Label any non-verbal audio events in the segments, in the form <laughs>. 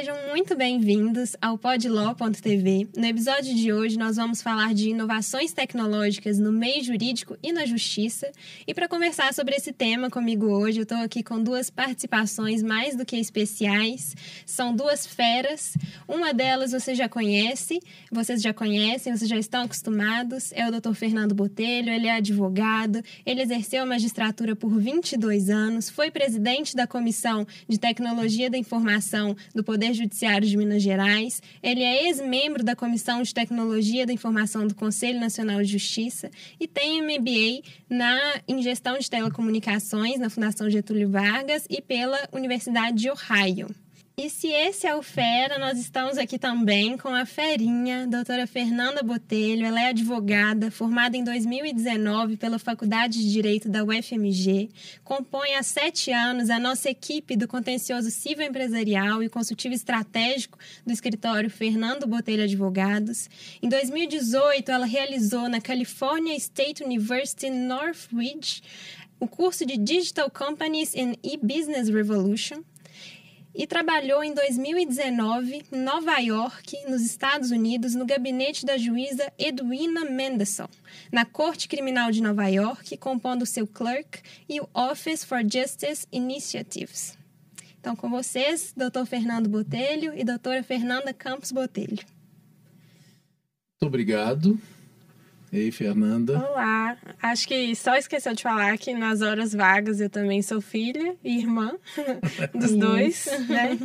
Sejam muito bem-vindos ao podlaw.tv. No episódio de hoje, nós vamos falar de inovações tecnológicas no meio jurídico e na justiça. E para conversar sobre esse tema comigo hoje, eu estou aqui com duas participações mais do que especiais. São duas feras. Uma delas você já conhece, vocês já conhecem, vocês já estão acostumados. É o Dr. Fernando Botelho, ele é advogado, ele exerceu a magistratura por 22 anos, foi presidente da Comissão de Tecnologia da Informação do Poder Judiciário de Minas Gerais. Ele é ex-membro da Comissão de Tecnologia da Informação do Conselho Nacional de Justiça e tem MBA na, em Gestão de Telecomunicações na Fundação Getúlio Vargas e pela Universidade de Ohio. E se esse é o Fera, nós estamos aqui também com a Ferinha, doutora Fernanda Botelho. Ela é advogada, formada em 2019 pela Faculdade de Direito da UFMG. Compõe há sete anos a nossa equipe do contencioso civil empresarial e consultivo estratégico do escritório Fernando Botelho Advogados. Em 2018, ela realizou na California State University Northridge o curso de Digital Companies in E-Business Revolution e trabalhou em 2019 em Nova York, nos Estados Unidos, no gabinete da juíza Edwina Mendelson, na Corte Criminal de Nova York, compondo seu clerk e o Office for Justice Initiatives. Então, com vocês, Dr. Fernando Botelho e doutora Fernanda Campos Botelho. Muito obrigado. Ei, Fernanda. Olá. Acho que só esqueceu de falar que nas horas vagas eu também sou filha e irmã <laughs> dos dois, né?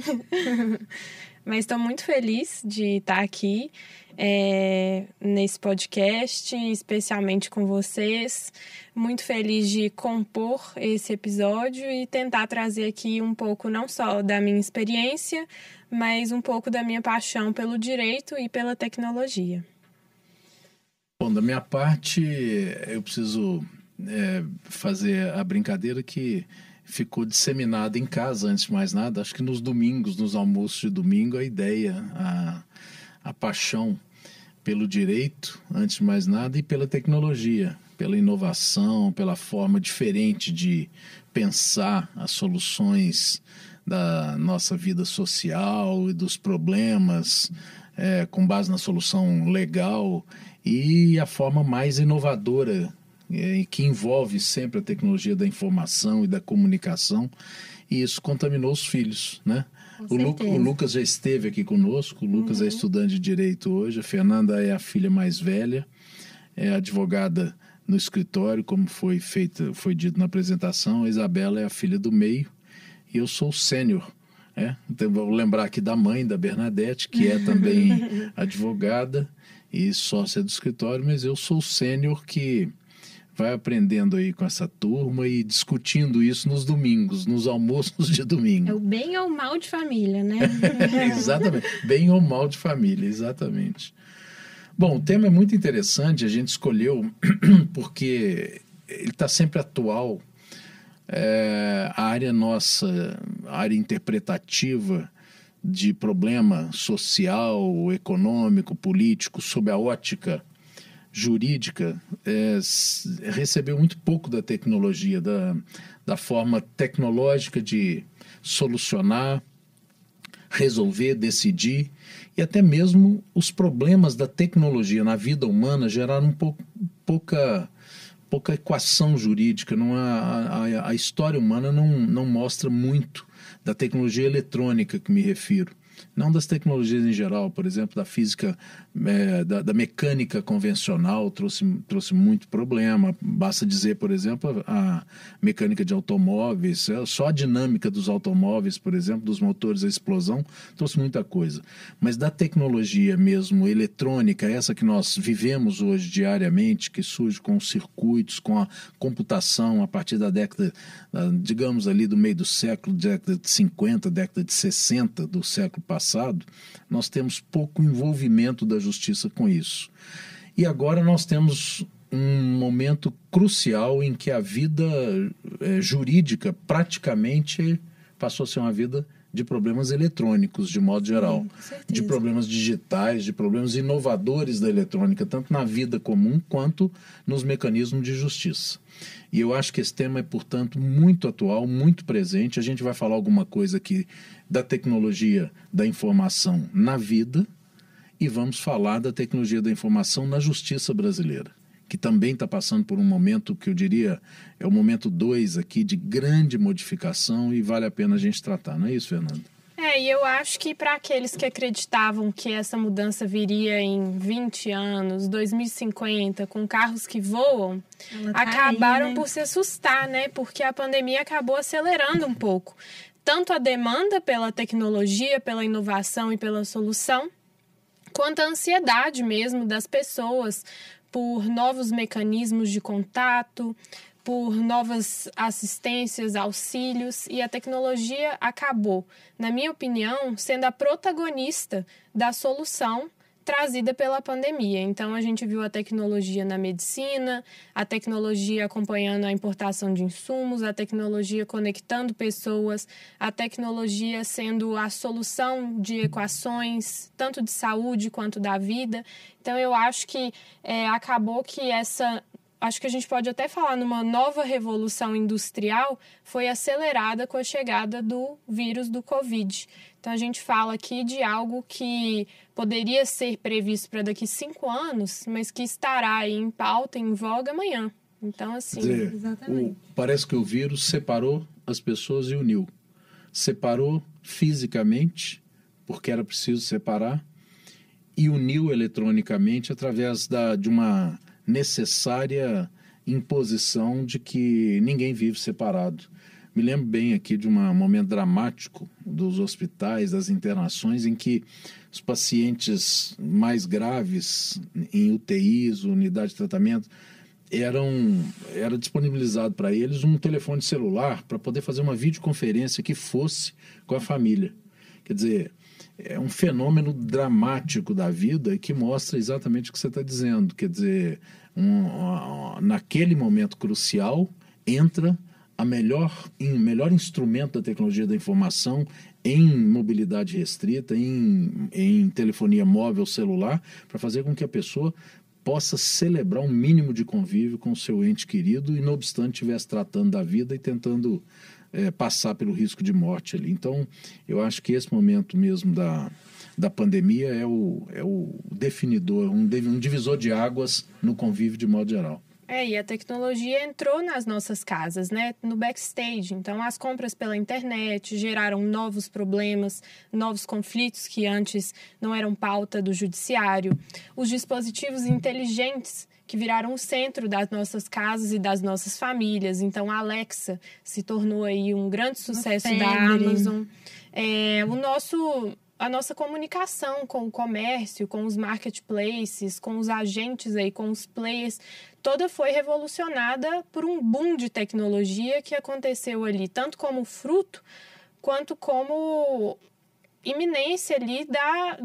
<laughs> Mas estou muito feliz de estar aqui é, nesse podcast, especialmente com vocês. Muito feliz de compor esse episódio e tentar trazer aqui um pouco não só da minha experiência, mas um pouco da minha paixão pelo direito e pela tecnologia. Bom, da minha parte, eu preciso é, fazer a brincadeira que ficou disseminada em casa, antes de mais nada. Acho que nos domingos, nos almoços de domingo, a ideia, a, a paixão pelo direito, antes de mais nada, e pela tecnologia, pela inovação, pela forma diferente de pensar as soluções da nossa vida social e dos problemas é, com base na solução legal e a forma mais inovadora é, que envolve sempre a tecnologia da informação e da comunicação e isso contaminou os filhos, né? O, Lu, o, Lucas já esteve aqui conosco, o Lucas é uhum. é estudante de direito hoje, a Fernanda é a filha mais velha, é advogada no escritório, como foi feita, foi dito na apresentação, a Isabela é a filha do meio e eu sou o sênior. É? Então, vou lembrar aqui da mãe da Bernadette, que é também <laughs> advogada, e sócia do escritório, mas eu sou o sênior que vai aprendendo aí com essa turma e discutindo isso nos domingos, nos almoços de domingo. É o bem ou mal de família, né? <laughs> exatamente. Bem ou mal de família, exatamente. Bom, o tema é muito interessante, a gente escolheu <clears throat> porque ele está sempre atual. É, a área nossa, a área interpretativa, de problema social, econômico, político, sob a ótica jurídica, é, recebeu muito pouco da tecnologia, da, da forma tecnológica de solucionar, resolver, decidir, e até mesmo os problemas da tecnologia na vida humana geraram um pouco, pouca pouca equação jurídica, não a, a, a história humana não, não mostra muito da tecnologia eletrônica que me refiro não das tecnologias em geral, por exemplo, da física, é, da, da, mecânica convencional trouxe, trouxe muito problema. Basta dizer, por exemplo, a mecânica de automóveis, é, só a dinâmica dos automóveis, por exemplo, dos motores a explosão, trouxe muita coisa. Mas da tecnologia mesmo eletrônica, essa que nós vivemos hoje diariamente, que surge com os circuitos, com a computação a partir da década, digamos ali do meio do século, década de 50, década de 60 do século passado, nós temos pouco envolvimento da justiça com isso. E agora nós temos um momento crucial em que a vida é, jurídica praticamente passou a ser uma vida de problemas eletrônicos, de modo geral, Sim, de problemas digitais, de problemas inovadores da eletrônica, tanto na vida comum quanto nos mecanismos de justiça. E eu acho que esse tema é, portanto, muito atual, muito presente. A gente vai falar alguma coisa aqui da tecnologia da informação na vida e vamos falar da tecnologia da informação na justiça brasileira que também está passando por um momento que eu diria é o momento dois aqui de grande modificação e vale a pena a gente tratar, não é isso, Fernando? É, e eu acho que para aqueles que acreditavam que essa mudança viria em 20 anos, 2050, com carros que voam, tá acabaram aí, né? por se assustar, né? Porque a pandemia acabou acelerando um pouco. Tanto a demanda pela tecnologia, pela inovação e pela solução, quanto a ansiedade mesmo das pessoas por novos mecanismos de contato, por novas assistências, auxílios, e a tecnologia acabou, na minha opinião, sendo a protagonista da solução trazida pela pandemia. Então, a gente viu a tecnologia na medicina, a tecnologia acompanhando a importação de insumos, a tecnologia conectando pessoas, a tecnologia sendo a solução de equações, tanto de saúde quanto da vida. Então, eu acho que é, acabou que essa acho que a gente pode até falar numa nova revolução industrial, foi acelerada com a chegada do vírus do Covid. Então, a gente fala aqui de algo que poderia ser previsto para daqui cinco anos, mas que estará aí em pauta, em voga amanhã. Então, assim. Dizer, o, parece que o vírus separou as pessoas e uniu. Separou fisicamente, porque era preciso separar, e uniu eletronicamente através da, de uma necessária imposição de que ninguém vive separado. Me lembro bem aqui de um momento dramático dos hospitais, das internações, em que os pacientes mais graves em UTIs, unidade de tratamento, eram era disponibilizado para eles um telefone celular para poder fazer uma videoconferência que fosse com a família. Quer dizer, é um fenômeno dramático da vida que mostra exatamente o que você está dizendo. Quer dizer, um, naquele momento crucial, entra a melhor, em, melhor instrumento da tecnologia da informação em mobilidade restrita, em, em telefonia móvel, celular, para fazer com que a pessoa possa celebrar um mínimo de convívio com o seu ente querido e, não obstante, estivesse tratando da vida e tentando é, passar pelo risco de morte ali. Então, eu acho que esse momento mesmo da, da pandemia é o, é o definidor, um, um divisor de águas no convívio de modo geral. É, e a tecnologia entrou nas nossas casas, né? No backstage. Então, as compras pela internet geraram novos problemas, novos conflitos que antes não eram pauta do judiciário. Os dispositivos inteligentes que viraram o centro das nossas casas e das nossas famílias. Então, a Alexa se tornou aí um grande sucesso da Amazon. É, o nosso a nossa comunicação com o comércio, com os marketplaces, com os agentes aí, com os players, toda foi revolucionada por um boom de tecnologia que aconteceu ali, tanto como fruto quanto como iminência ali da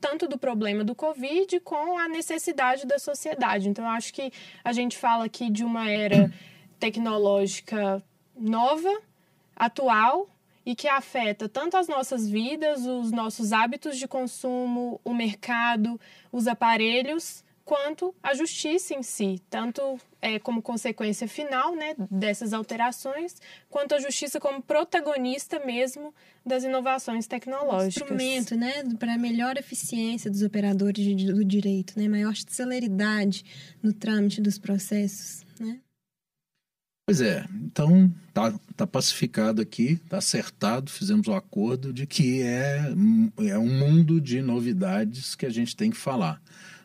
tanto do problema do Covid com a necessidade da sociedade. Então, acho que a gente fala aqui de uma era <clears throat> tecnológica nova, atual e que afeta tanto as nossas vidas, os nossos hábitos de consumo, o mercado, os aparelhos, quanto a justiça em si, tanto é, como consequência final né, dessas alterações, quanto a justiça como protagonista mesmo das inovações tecnológicas. Um instrumento né, para melhor eficiência dos operadores de, do direito, né, maior celeridade no trâmite dos processos. Né? Pois é, então tá, tá pacificado aqui, tá acertado, fizemos o um acordo de que é, é um mundo de novidades que a gente tem que falar.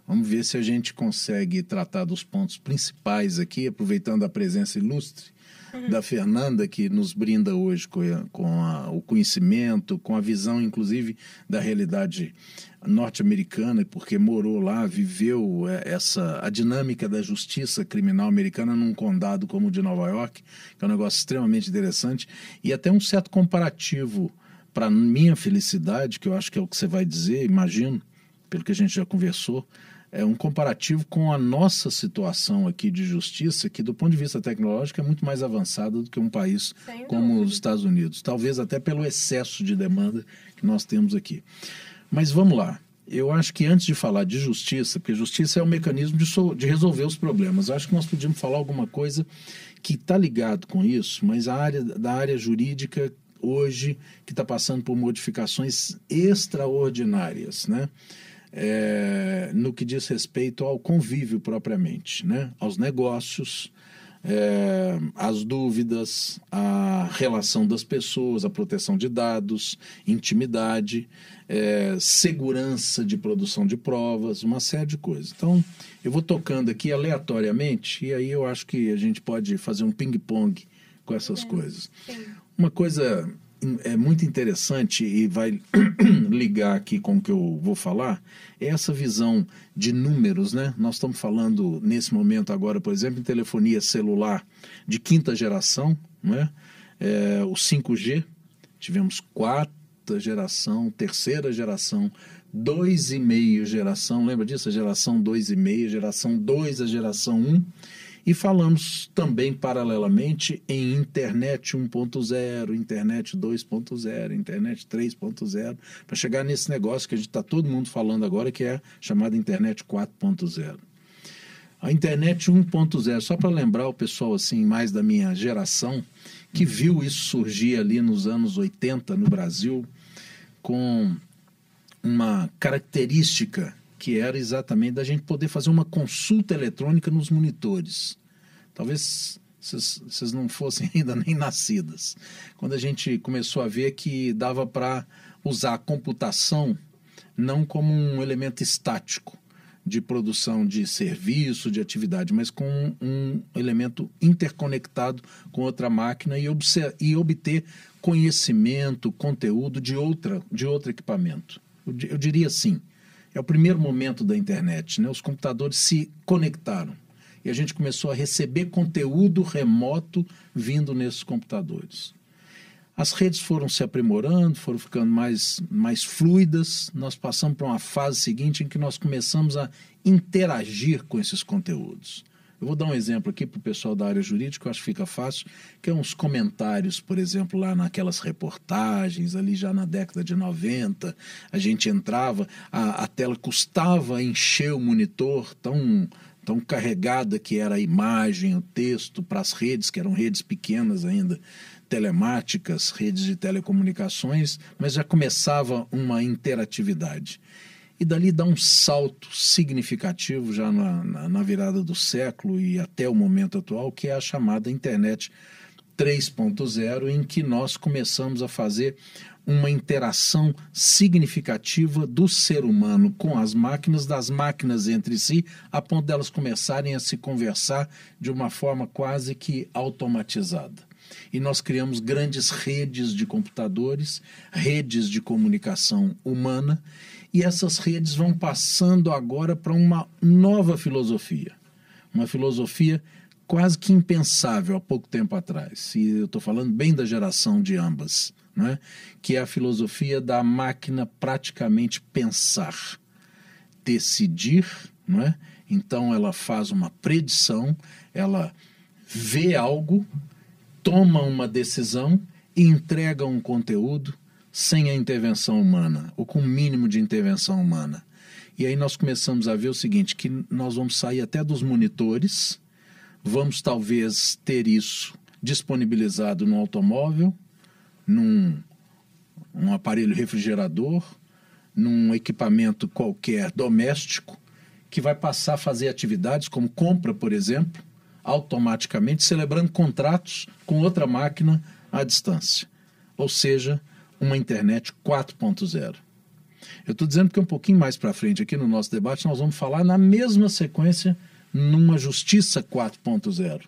Vamos ver se a gente consegue tratar dos pontos principais aqui, aproveitando a presença ilustre uhum. da Fernanda, que nos brinda hoje com, a, com a, o conhecimento, com a visão, inclusive, da realidade norte-americana, porque morou lá, viveu é, essa a dinâmica da justiça criminal americana num condado como o de Nova York, que é um negócio extremamente interessante, e até um certo comparativo para minha felicidade, que eu acho que é o que você vai dizer, imagino, pelo que a gente já conversou, é um comparativo com a nossa situação aqui de justiça, que do ponto de vista tecnológico é muito mais avançada do que um país Sem como dúvida. os Estados Unidos, talvez até pelo excesso de demanda que nós temos aqui. Mas vamos lá. Eu acho que antes de falar de justiça, porque justiça é um mecanismo de, so, de resolver os problemas, acho que nós podíamos falar alguma coisa que está ligado com isso, mas a área da área jurídica hoje que está passando por modificações extraordinárias, né? É, no que diz respeito ao convívio propriamente, né? aos negócios, é, as dúvidas, a relação das pessoas, a proteção de dados, intimidade, é, segurança de produção de provas, uma série de coisas. Então, eu vou tocando aqui aleatoriamente e aí eu acho que a gente pode fazer um ping-pong com essas é, coisas. Sim. Uma coisa é muito interessante e vai <clears throat> ligar aqui com o que eu vou falar é essa visão de números, né? Nós estamos falando nesse momento agora, por exemplo, em telefonia celular de quinta geração, né? É, o 5G, tivemos quarta geração, terceira geração, dois e meio geração, lembra disso? A geração dois e meio, geração 2, a geração 1. Um, e falamos também, paralelamente, em internet 1.0, internet 2.0, internet 3.0, para chegar nesse negócio que a gente está todo mundo falando agora, que é chamada internet 4.0. A internet 1.0, só para lembrar o pessoal assim mais da minha geração, que viu isso surgir ali nos anos 80 no Brasil, com uma característica que era exatamente da gente poder fazer uma consulta eletrônica nos monitores. Talvez vocês não fossem <laughs> ainda nem nascidas. Quando a gente começou a ver que dava para usar a computação não como um elemento estático de produção de serviço, de atividade, mas com um elemento interconectado com outra máquina e, e obter conhecimento, conteúdo de, outra, de outro equipamento. Eu, eu diria assim, é o primeiro momento da internet, né? Os computadores se conectaram e a gente começou a receber conteúdo remoto vindo nesses computadores. As redes foram se aprimorando, foram ficando mais, mais fluidas. Nós passamos para uma fase seguinte em que nós começamos a interagir com esses conteúdos. Eu vou dar um exemplo aqui para o pessoal da área jurídica, eu acho que fica fácil, que é uns comentários, por exemplo, lá naquelas reportagens, ali já na década de 90, a gente entrava, a, a tela custava encher o monitor, tão, tão carregada que era a imagem, o texto, para as redes, que eram redes pequenas ainda, telemáticas, redes de telecomunicações, mas já começava uma interatividade e dali dá um salto significativo já na, na, na, virada do século e até o momento atual, que é a chamada internet 3.0, em que nós começamos a fazer uma interação significativa do ser humano com as máquinas, das máquinas entre si, a ponto delas começarem a se conversar de uma forma quase que automatizada. E nós criamos grandes redes de computadores, redes de comunicação humana, e essas redes vão passando agora para uma nova filosofia. Uma filosofia quase que impensável há pouco tempo atrás. E eu estou falando bem da geração de ambas, né? que é a filosofia da máquina praticamente pensar, decidir, não é? Então ela faz uma predição, ela vê algo, toma uma decisão e entrega um conteúdo sem a intervenção humana, ou com o mínimo de intervenção humana. E aí nós começamos a ver o seguinte, que nós vamos sair até dos monitores, vamos talvez ter isso disponibilizado no automóvel, num um aparelho refrigerador, num equipamento qualquer doméstico, que vai passar a fazer atividades como compra, por exemplo, automaticamente, celebrando contratos com outra máquina à distância. Ou seja, uma internet 4.0. Eu estou dizendo que um pouquinho mais para frente aqui no nosso debate nós vamos falar na mesma sequência numa justiça 4.0,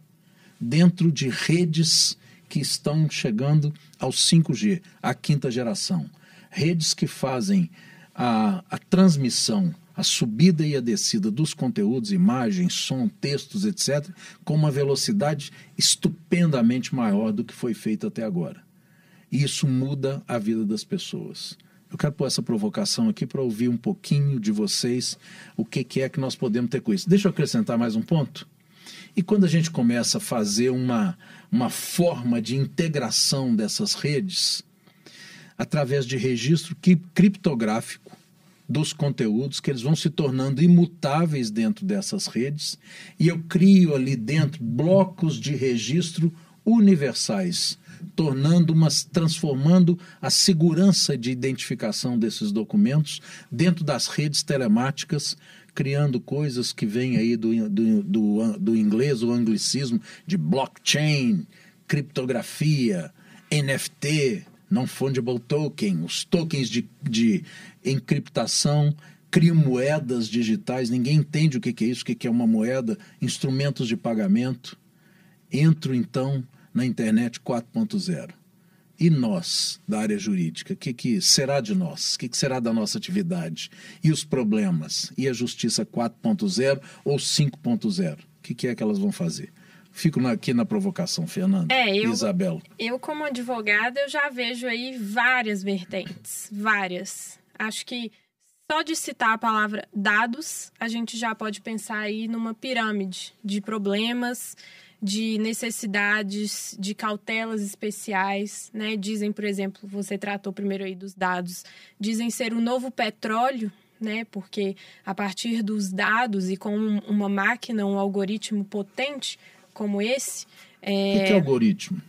dentro de redes que estão chegando ao 5G, a quinta geração. Redes que fazem a, a transmissão, a subida e a descida dos conteúdos, imagens, som, textos, etc., com uma velocidade estupendamente maior do que foi feito até agor. E isso muda a vida das pessoas. Eu quero pôr essa provocação aqui para ouvir um pouquinho de vocês o que, que é que nós podemos ter com isso. Deixa eu acrescentar mais um ponto. E quando a gente começa a fazer uma, uma forma de integração dessas redes, através de registro criptográfico dos conteúdos, que eles vão se tornando imutáveis dentro dessas redes, e eu crio ali dentro blocos de registro universais, tornando umas, transformando a segurança de identificação desses documentos dentro das redes telemáticas, criando coisas que vêm aí do, do, do, do inglês, o anglicismo de blockchain, criptografia, NFT, non-fungible token, os tokens de, de encriptação, criam moedas digitais, ninguém entende o que é isso, o que é uma moeda, instrumentos de pagamento. Entro então na internet 4.0. E nós, da área jurídica, o que, que será de nós? O que, que será da nossa atividade? E os problemas? E a justiça 4.0 ou 5.0? O que, que é que elas vão fazer? Fico aqui na provocação, Fernanda. É, eu, Isabel. Eu, como advogada, eu já vejo aí várias vertentes. Várias. Acho que só de citar a palavra dados, a gente já pode pensar aí numa pirâmide de problemas, de necessidades, de cautelas especiais, né? Dizem, por exemplo, você tratou primeiro aí dos dados, dizem ser o novo petróleo, né? Porque a partir dos dados e com uma máquina, um algoritmo potente, como esse. É... O que é algoritmo?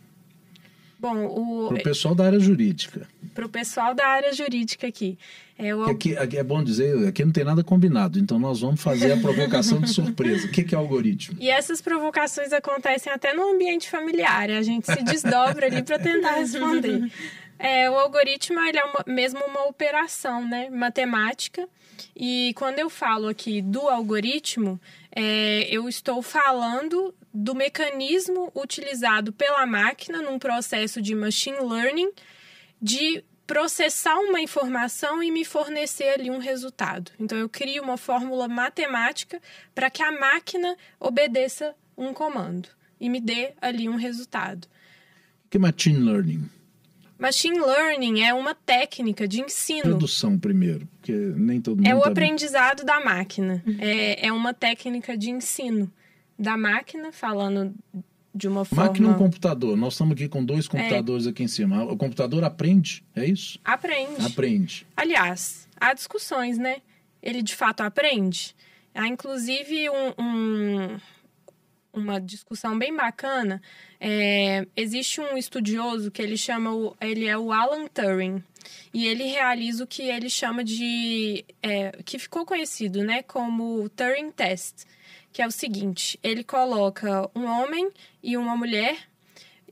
Bom, o. Para o pessoal da área jurídica. Para o pessoal da área jurídica aqui. É, o... aqui, aqui, é bom dizer, aqui não tem nada combinado, então nós vamos fazer a <laughs> provocação de surpresa. O que, que é algoritmo? E essas provocações acontecem até no ambiente familiar, a gente se desdobra ali para tentar responder. É, o algoritmo ele é uma, mesmo uma operação né, matemática, e quando eu falo aqui do algoritmo, é, eu estou falando do mecanismo utilizado pela máquina num processo de machine learning de processar uma informação e me fornecer ali um resultado. Então eu crio uma fórmula matemática para que a máquina obedeça um comando e me dê ali um resultado. O que é machine learning? Machine learning é uma técnica de ensino. Produção primeiro, porque nem todo mundo. É o tá aprendizado bem. da máquina. Uhum. É, é uma técnica de ensino da máquina, falando de uma forma. Máquina ou computador? Nós estamos aqui com dois computadores é. aqui em cima. O computador aprende, é isso? Aprende. Aprende. Aliás, há discussões, né? Ele de fato aprende. Há inclusive um, um uma discussão bem bacana. É, existe um estudioso que ele chama, o, ele é o Alan Turing, e ele realiza o que ele chama de, é, que ficou conhecido, né, como Turing Test, que é o seguinte: ele coloca um homem e uma mulher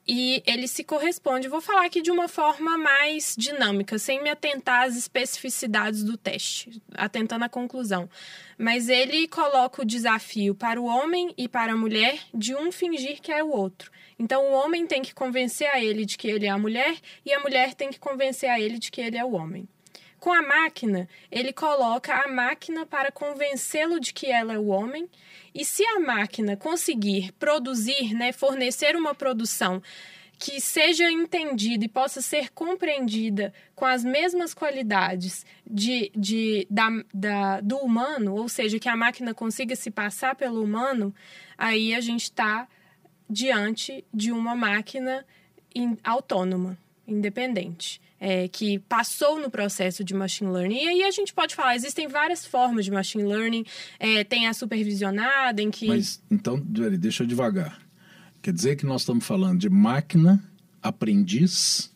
e ele se corresponde. Vou falar aqui de uma forma mais dinâmica, sem me atentar às especificidades do teste, atentando à conclusão. Mas ele coloca o desafio para o homem e para a mulher de um fingir que é o outro. Então o homem tem que convencer a ele de que ele é a mulher e a mulher tem que convencer a ele de que ele é o homem. Com a máquina, ele coloca a máquina para convencê-lo de que ela é o homem e se a máquina conseguir produzir, né, fornecer uma produção que seja entendida e possa ser compreendida com as mesmas qualidades de, de, da, da, do humano, ou seja, que a máquina consiga se passar pelo humano, aí a gente está diante de uma máquina in, autônoma, independente é, que passou no processo de machine learning. E aí a gente pode falar, existem várias formas de machine learning. É, tem a supervisionada, em que. Mas então, deixa eu devagar. Quer dizer que nós estamos falando de máquina, aprendiz,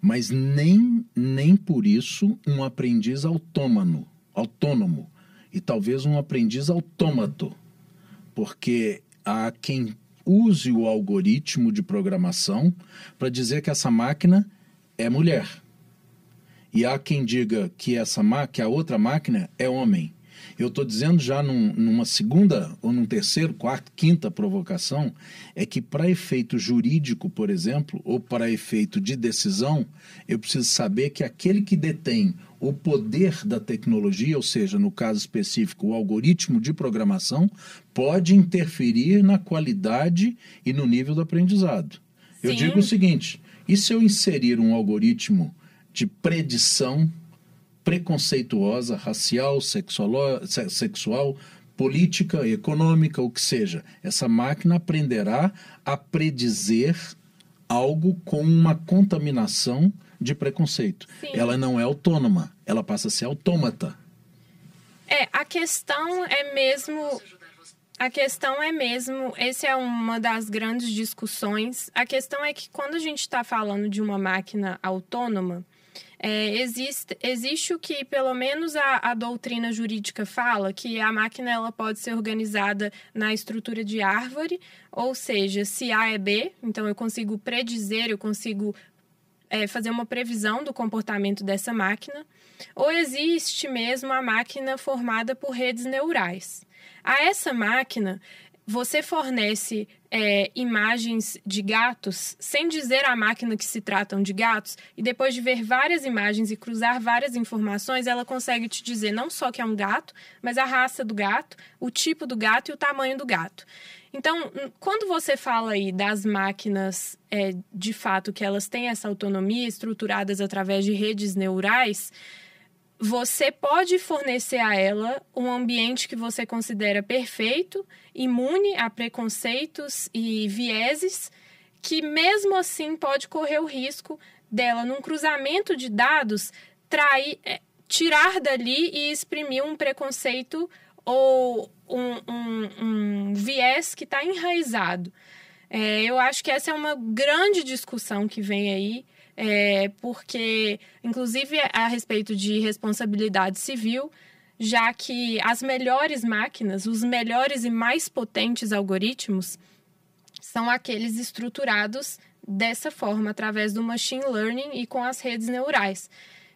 mas nem, nem por isso um aprendiz autônomo, autônomo. E talvez um aprendiz autômato. Porque há quem use o algoritmo de programação para dizer que essa máquina é mulher. E há quem diga que essa que a outra máquina é homem. Eu estou dizendo já num, numa segunda, ou num terceiro, quarto, quinta provocação, é que para efeito jurídico, por exemplo, ou para efeito de decisão, eu preciso saber que aquele que detém o poder da tecnologia, ou seja, no caso específico, o algoritmo de programação, pode interferir na qualidade e no nível do aprendizado. Sim. Eu digo o seguinte: e se eu inserir um algoritmo de predição preconceituosa, racial, sexual, sexual política, econômica, o que seja. Essa máquina aprenderá a predizer algo com uma contaminação de preconceito. Sim. Ela não é autônoma, ela passa a ser autômata. É, a questão é mesmo. A questão é mesmo, essa é uma das grandes discussões. A questão é que quando a gente está falando de uma máquina autônoma, é, existe, existe o que, pelo menos, a, a, doutrina jurídica fala, que a máquina ela pode ser organizada na estrutura de árvore, ou seja, se A é B, então eu consigo predizer, eu consigo é, fazer uma previsão do comportamento dessa máquina, ou existe mesmo a máquina formada por redes neurais. A essa máquina, você fornece é, imagens de gatos sem dizer à máquina que se tratam de gatos, e depois de ver várias imagens e cruzar várias informações, ela consegue te dizer não só que é um gato, mas a raça do gato, o tipo do gato e o tamanho do gato. Então, quando você fala aí das máquinas, é, de fato, que elas têm essa autonomia estruturadas através de redes neurais, você pode fornecer a ela um ambiente que você considera perfeito, imune a preconceitos e vieses, que mesmo assim pode correr o risco dela, num cruzamento de dados, trair, é, tirar dali e exprimir um preconceito ou um, um, um viés que está enraizado. É, eu acho que essa é uma grande discussão que vem aí é, porque, inclusive, a respeito de responsabilidade civil, já que as melhores máquinas, os melhores e mais potentes algoritmos, são aqueles estruturados dessa forma, através do machine learning e com as redes neurais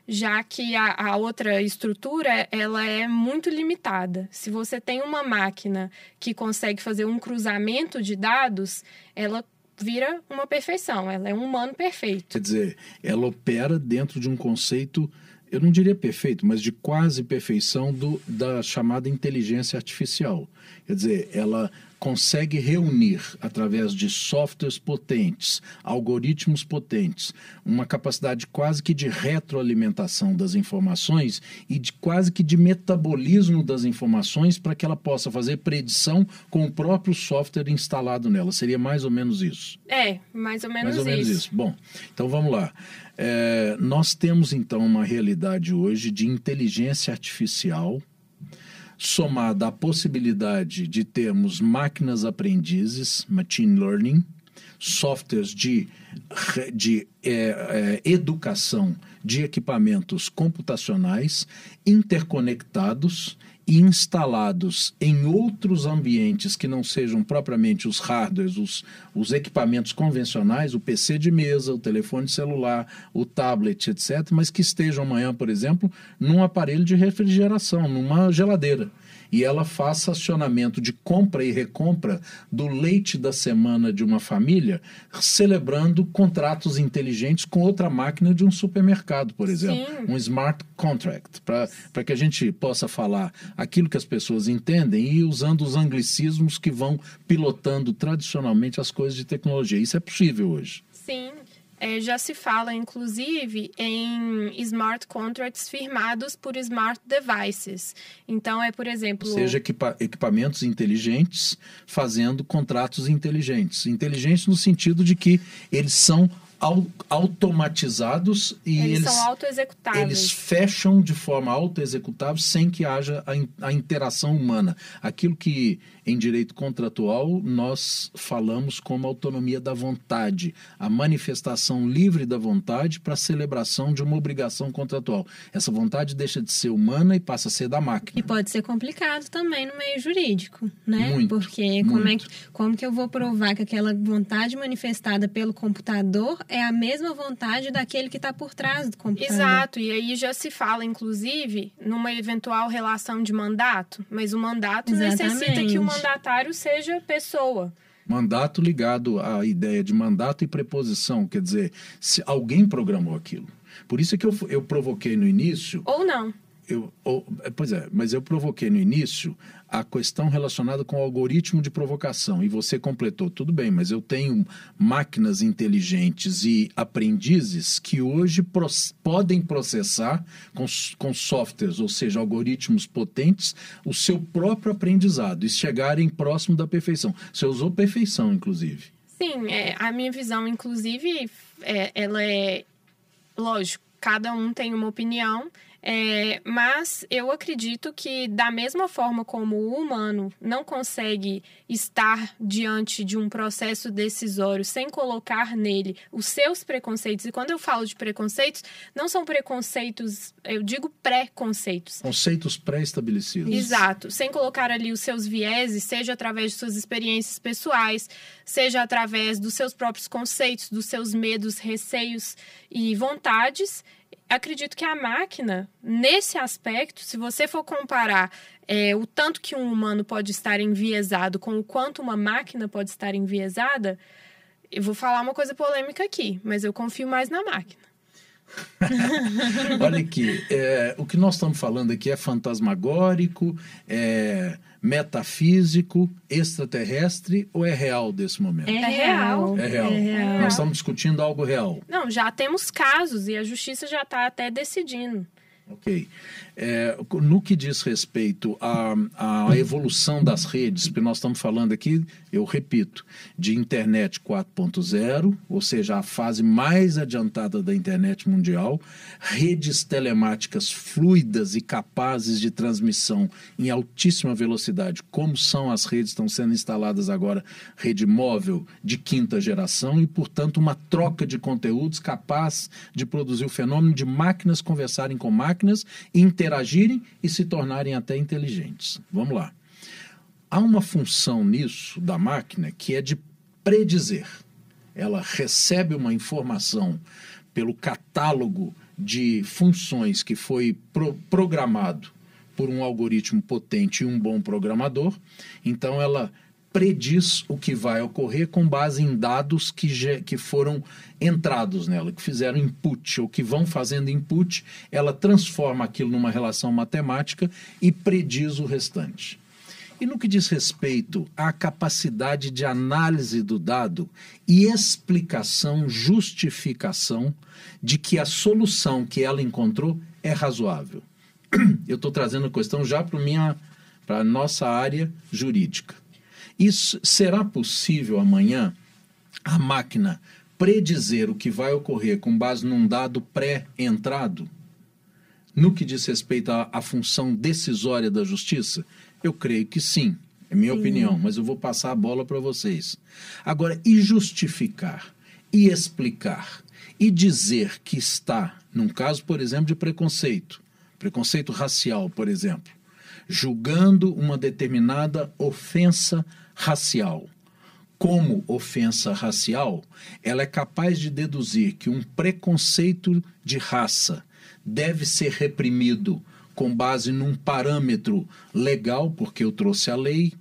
já que a, a, outra estrutura ela é muito limitada. Se você tem uma máquina que consegue fazer um cruzamento de dados, ela vira uma perfeição, ela é um humano perfeito. Quer dizer, ela opera dentro de um conceito, eu não diria perfeito, mas de quase perfeição do, da chamada inteligência artificial. Quer dizer, ela consegue reunir, através de softwares potentes, algoritmos potentes, uma capacidade quase que de retroalimentação das informações e de quase que de metabolismo das informações para que ela possa fazer predição com o próprio software instalado nela. Seria mais ou menos isso. É, mais ou menos mais ou isso. Menos isso. Bom, então vamos lá. É, nós temos então uma realidade hoje de inteligência artificial somada à possibilidade de termos máquinas aprendizes, machine learning, softwares de, de é, é, educação de equipamentos computacionais interconectados instalados em outros ambientes que não sejam propriamente os hardwares, os, os equipamentos convencionais, o PC de mesa, o telefone celular, o tablet, etc., mas que estejam amanhã, por exemplo, num aparelho de refrigeração, numa geladeira e ela faça acionamento de compra e recompra do leite da semana de uma família, celebrando contratos inteligentes com outra máquina de um supermercado, por exemplo. Sim. Um smart contract, para que a gente possa falar aquilo que as pessoas entendem e usando os anglicismos que vão pilotando tradicionalmente as coisas de tecnologia. Isso é possível hoje. Sim, é, já se fala, inclusive, em smart contracts firmados por smart devices. Então, é, por exemplo. Ou seja, equipa equipamentos inteligentes fazendo contratos inteligentes. Inteligentes no sentido de que eles são automatizados e eles, eles são autoexecutáveis. Eles fecham de forma autoexecutável sem que haja a, a interação humana. Aquilo que em direito contratual nós falamos como autonomia da vontade, a manifestação livre da vontade para a celebração de uma obrigação contratual. Essa vontade deixa de ser humana e passa a ser da máquina. E pode ser complicado também no meio jurídico, né? Muito, Porque como, É que, como que eu vou provar que aquela vontade manifestada pelo computador é a mesma vontade daquele que está por trás do computador? Exato, e aí já se fala, inclusive, numa eventual relação de mandato, mas o mandato Exatamente. necessita que o mandatário seja pessoa. Mandato ligado à ideia de mandato e preposição, quer dizer, se alguém programou aquilo. Por isso é que eu, eu provoquei no início. Ou não. Eu, eu, pois é, mas eu provoquei no início a questão relacionada com o algoritmo de provocação. E você completou, tudo bem, mas eu tenho máquinas inteligentes e aprendizes que hoje podem processar com, com softwares, ou seja, algoritmos potentes, o seu próprio aprendizado e chegarem próximo da perfeição. Você usou perfeição, inclusive. Sim, é, a minha visão, inclusive, é, ela é lógico, cada um tem uma opinião é, mas eu acredito que, da mesma forma como o humano não consegue estar diante de um processo decisório sem colocar nele os seus preconceitos, e quando eu falo de preconceitos, não são preconceitos, eu digo pré-conceitos. Conceitos pré-estabelecidos. Exato. Sem colocar ali os seus vieses, seja através de suas experiências pessoais, seja através dos seus próprios conceitos, dos seus medos, receios e vontades acredito que a máquina, nesse aspecto, se você for comparar é, o tanto que um humano pode estar enviesado com o quanto uma máquina pode estar enviesada, eu vou falar uma coisa polêmica aqui, mas eu confio mais na máquina. <laughs> Olha aqui, é, o que nós estamos falando aqui é fantasmagórico, é metafísico, extraterrestre ou é real desse momento? É real. É real. É real. Nós estamos discutindo algo real. Não, já temos casos e a justiça já está até decidindo. Ok. É, no que diz respeito à, à evolução das redes, porque nós estamos falando aqui, eu repito, de internet 4.0, ou seja, a fase mais adiantada da internet mundial, redes telemáticas fluidas e capazes de transmissão em altíssima velocidade, como são as redes estão sendo instaladas agora, rede móvel de quinta geração e, portanto, uma troca de conteúdos capaz de produzir o fenômeno de máquinas conversarem com máquinas e interagirem e se tornarem até inteligentes. Vamos lá. Há uma função nisso da máquina que é de predizer. Ela recebe uma informação pelo catálogo de funções que foi pro programado por um algoritmo potente e um bom programador. Então, ela prediz o que vai ocorrer com base em dados que, que foram entrados nela, que fizeram input ou que vão fazendo input, ela transforma aquilo numa relação matemática e prediz o restante. E no que diz respeito à capacidade de análise do dado e explicação, justificação de que a solução que ela encontrou é razoável. <clears throat> Eu estou trazendo a questão já para a nossa área jurídica. Isso será possível amanhã a máquina predizer o que vai ocorrer com base num dado pré-entrado? No que diz respeito à, à, função decisória da justiça? Eu creio que sim, é minha sim. opinião, mas eu vou passar a bola para vocês. Agora, e justificar, e explicar, e dizer que está, num caso, por exemplo, de preconceito, preconceito racial, por exemplo, julgando uma determinada ofensa racial como ofensa racial, ela é capaz de deduzir que um preconceito de raça deve ser reprimido com base num parâmetro legal, porque eu trouxe a lei,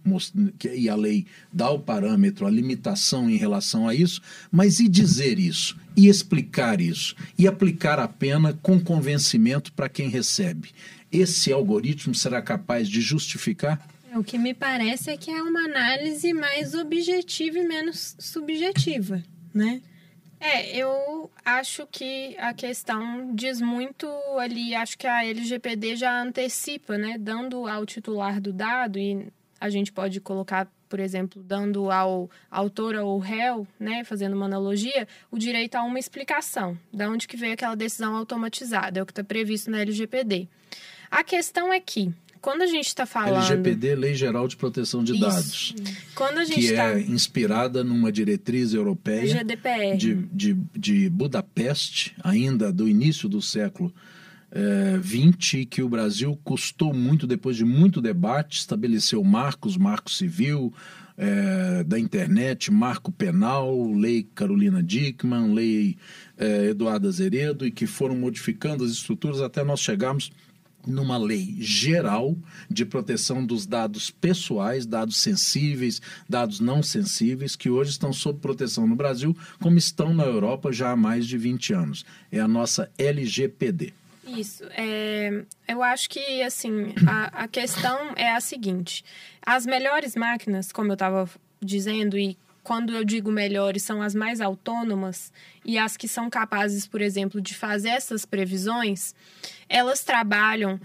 e a lei dá o parâmetro, a limitação em relação a isso, mas e dizer isso, e explicar isso, e aplicar a pena com convencimento para quem recebe? Esse algoritmo será capaz de justificar? É, o que me parece é que é uma análise mais objetiva e menos subjetiva, né? É, eu acho que a questão diz muito ali, acho que a LGPD já antecipa, né? Dando ao titular do dado, e a gente pode colocar, por exemplo, dando ao autor ou réu, né? Fazendo uma analogia, o direito a uma explicação. Da onde que veio aquela decisão automatizada, é o que está previsto na LGPD. A questão é que quando a gente está falando. LGPD, Lei Geral de Proteção de Isso. Dados. Quando a gente que tá... é inspirada numa diretriz europeia GDPR. De, de, de Budapeste, ainda do início do século é, 20 que o Brasil custou muito, depois de muito debate, estabeleceu marcos, marco civil, é, da internet, marco penal, lei Carolina Dickman, lei é, Eduardo Azeredo, e que foram modificando as estruturas até nós chegarmos numa lei geral de proteção dos dados pessoais, dados sensíveis, dados não sensíveis, que hoje estão sob proteção no Brasil, como estão na Europa já há mais de 20 anos. É a nossa LGPD. Isso. É, eu acho que, assim, a, a questão é a seguinte. As melhores máquinas, como eu estava dizendo, e quando eu digo melhores, são as mais autônomas e as que são capazes, por exemplo, de fazer essas previsões, elas trabalham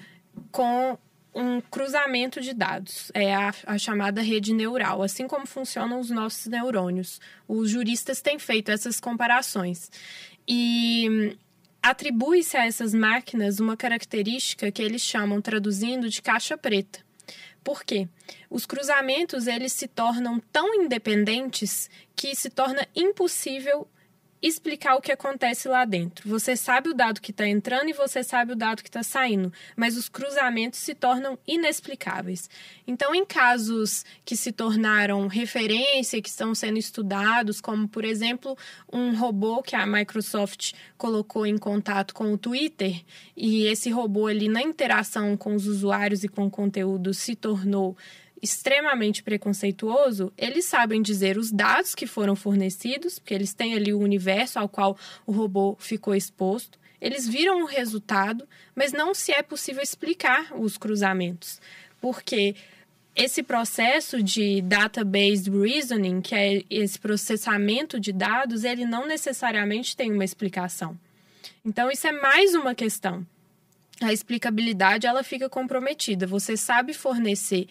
com um cruzamento de dados, é a, a, chamada rede neural, assim como funcionam os nossos neurônios. Os juristas têm feito essas comparações. E atribui-se a essas máquinas uma característica que eles chamam, traduzindo, de caixa preta. Por quê? Os cruzamentos eles se tornam tão independentes que se torna impossível explicar o que acontece lá dentro. Você sabe o dado que está entrando e você sabe o dado que está saindo, mas os cruzamentos se tornam inexplicáveis. Então, em casos que se tornaram referência, que estão sendo estudados, como por exemplo um robô que a Microsoft colocou em contato com o Twitter, e esse robô ali na interação com os usuários e com o conteúdo se tornou extremamente preconceituoso, eles sabem dizer os dados que foram fornecidos, porque eles têm ali o universo ao qual o robô ficou exposto. Eles viram o resultado, mas não se é possível explicar os cruzamentos, porque esse processo de database reasoning, que é esse processamento de dados, ele não necessariamente tem uma explicação. Então isso é mais uma questão. A explicabilidade ela fica comprometida. Você sabe fornecer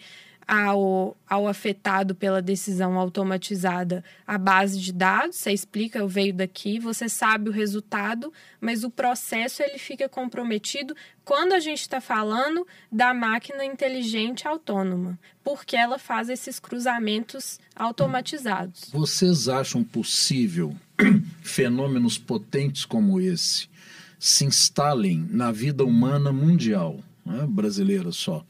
ao, ao afetado pela decisão automatizada a base de dados, você explica, eu veio daqui, você sabe o resultado, mas o processo ele fica comprometido quando a gente está falando da máquina inteligente autônoma, porque ela faz esses cruzamentos automatizados. Vocês acham possível <clears throat> fenômenos potentes como esse se instalem na vida humana mundial, né, brasileira só?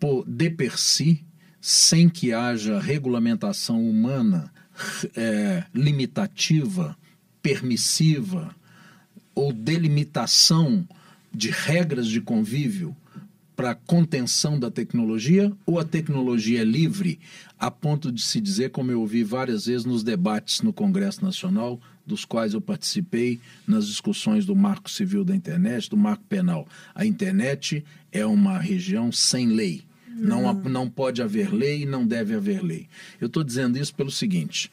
Por, de per si, sem que haja regulamentação humana é, limitativa, permissiva ou delimitação de regras de convívio para contenção da tecnologia ou a tecnologia é livre a ponto de se dizer, como eu ouvi várias vezes nos debates no Congresso Nacional, dos quais eu participei nas discussões do Marco Civil da Internet, do Marco Penal. A internet é uma região sem lei. Não, não pode haver lei e não deve haver lei. Eu estou dizendo isso pelo seguinte: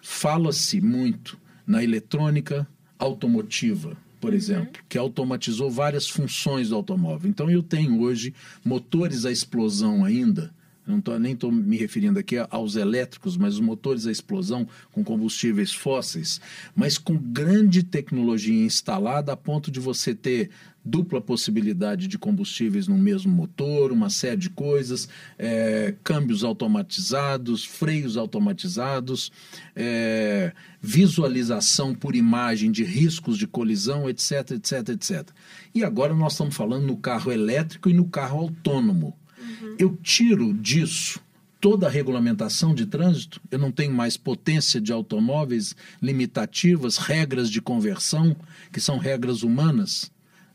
fala-se muito na eletrônica automotiva, por uhum. exemplo, que automatizou várias funções do automóvel. Então eu tenho hoje motores a explosão ainda. Não tô, nem estou me referindo aqui aos elétricos, mas os motores a explosão com combustíveis fósseis, mas com grande tecnologia instalada a ponto de você ter dupla possibilidade de combustíveis no mesmo motor, uma série de coisas, é, câmbios automatizados, freios automatizados, é, visualização por imagem de riscos de colisão, etc, etc, etc. E agora nós estamos falando no carro elétrico e no carro autônomo. Uhum. Eu tiro disso toda a regulamentação de trânsito, eu não tenho mais potência de automóveis limitativas, regras de conversão, que são regras humanas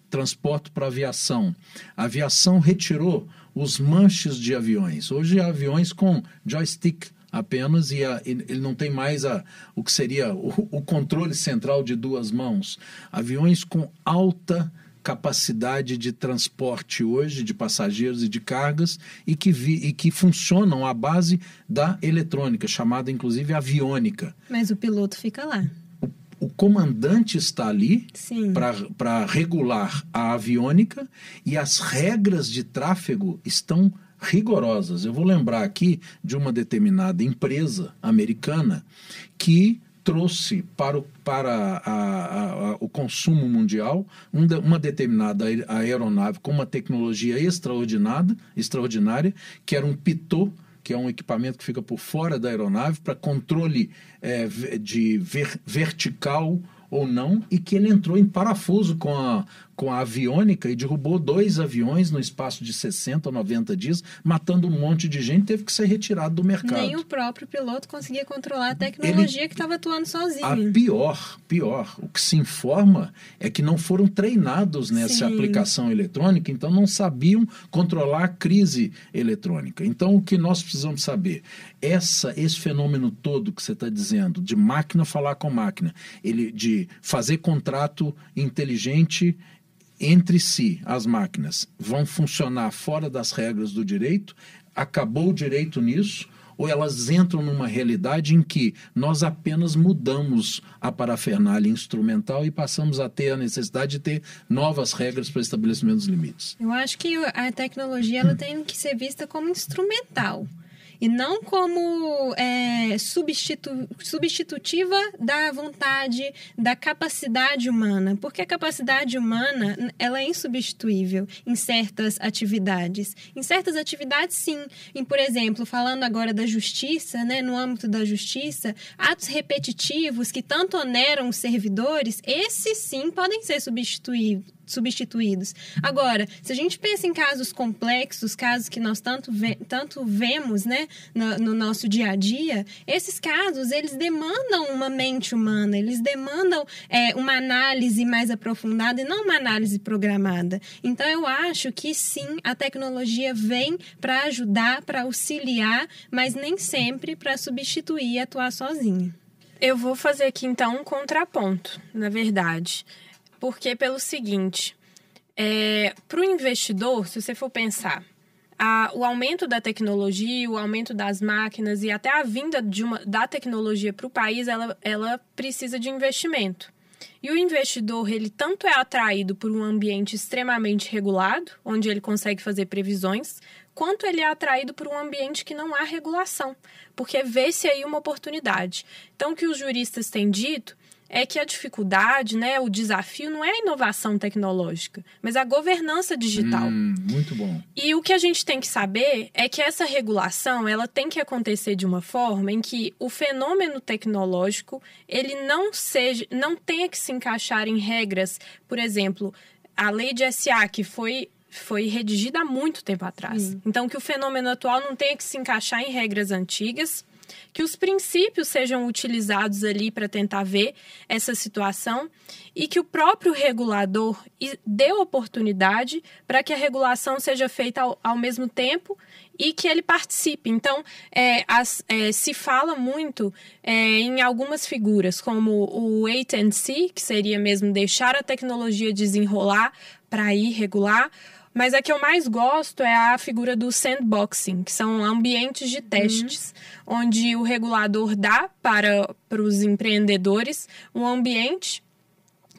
transporte para aviação. A aviação retirou os manches de aviões. Hoje há aviões com joystick apenas e a, ele não tem mais a, o que seria o, o controle central de duas mãos. Aviões com alta capacidade de transporte hoje de passageiros e de cargas e que, vi, e que funcionam à base da eletrônica, chamada inclusive aviônica. Mas o piloto fica lá o comandante está ali para regular a aviônica e as regras de tráfego estão rigorosas. Eu vou lembrar aqui de uma determinada empresa americana que trouxe para o, para a, a, a, o consumo mundial um uma determinada aeronave com uma tecnologia extraordinária, extraordinária que era um Pitot que é um equipamento que fica por fora da aeronave para controle é, de ver, vertical ou não, e que ele entrou em parafuso com a, com a aviônica e derrubou dois aviões no espaço de 60 ou 90 dias, matando um monte de gente, teve que ser retirado do mercado. Nem o próprio piloto conseguia controlar a tecnologia ele, que estava atuando sozinho. A pior, pior, o que se informa é que não foram treinados nessa Sim. aplicação eletrônica, então não sabiam controlar a crise eletrônica. Então o que nós precisamos saber, essa esse fenômeno todo que você está dizendo, de máquina falar com máquina, ele de fazer contrato inteligente entre si, as máquinas, vão funcionar fora das regras do direito? Acabou o direito nisso? Ou elas entram numa realidade em que nós apenas mudamos a parafernália instrumental e passamos a ter a necessidade de ter novas regras para estabelecimento dos limites? Eu acho que a tecnologia ela tem que ser vista como instrumental e não como é, substitu substitutiva da vontade, da capacidade humana, porque a capacidade humana ela é insubstituível em certas atividades. Em certas atividades, sim. Em, por exemplo, falando agora da justiça, né, no âmbito da justiça, atos repetitivos que tanto oneram os servidores, esses sim podem ser substituídos substituídos. Agora, se a gente pensa em casos complexos, casos que nós tanto, ve tanto vemos né, no, no, nosso dia a dia, esses casos, eles demandam uma mente humana, eles demandam é, uma análise mais aprofundada e não uma análise programada. Então, eu acho que sim, a tecnologia vem para ajudar, para auxiliar, mas nem sempre para substituir e atuar sozinha. Eu vou fazer aqui então um contraponto, na verdade. Porque pelo seguinte, é, para o investidor, se você for pensar, a, o aumento da tecnologia, o aumento das máquinas e até a vinda de uma, da tecnologia para o país, ela, ela precisa de investimento. E o investidor, ele tanto é atraído por um ambiente extremamente regulado, onde ele consegue fazer previsões, quanto ele é atraído por um ambiente que não há regulação, porque vê-se aí uma oportunidade. Então, o que os juristas têm dito é que a dificuldade, né, o desafio não é a inovação tecnológica, mas a governança digital. Hum, muito bom. E o que a gente tem que saber é que essa regulação, ela tem que acontecer de uma forma em que o fenômeno tecnológico, ele não seja, não tenha que se encaixar em regras, por exemplo, a lei de SA que foi foi redigida há muito tempo atrás. Então que o fenômeno atual não tenha que se encaixar em regras antigas que os princípios sejam utilizados ali para tentar ver essa situação e que o próprio regulador dê oportunidade para que a regulação seja feita ao, ao mesmo tempo e que ele participe. Então, é, as, é, se fala muito é, em algumas figuras, como o wait and see, que seria mesmo deixar a tecnologia desenrolar para ir regular, mas a que eu mais gosto é a figura do sandboxing, que são ambientes de testes, uhum. onde o regulador dá para, para os empreendedores um ambiente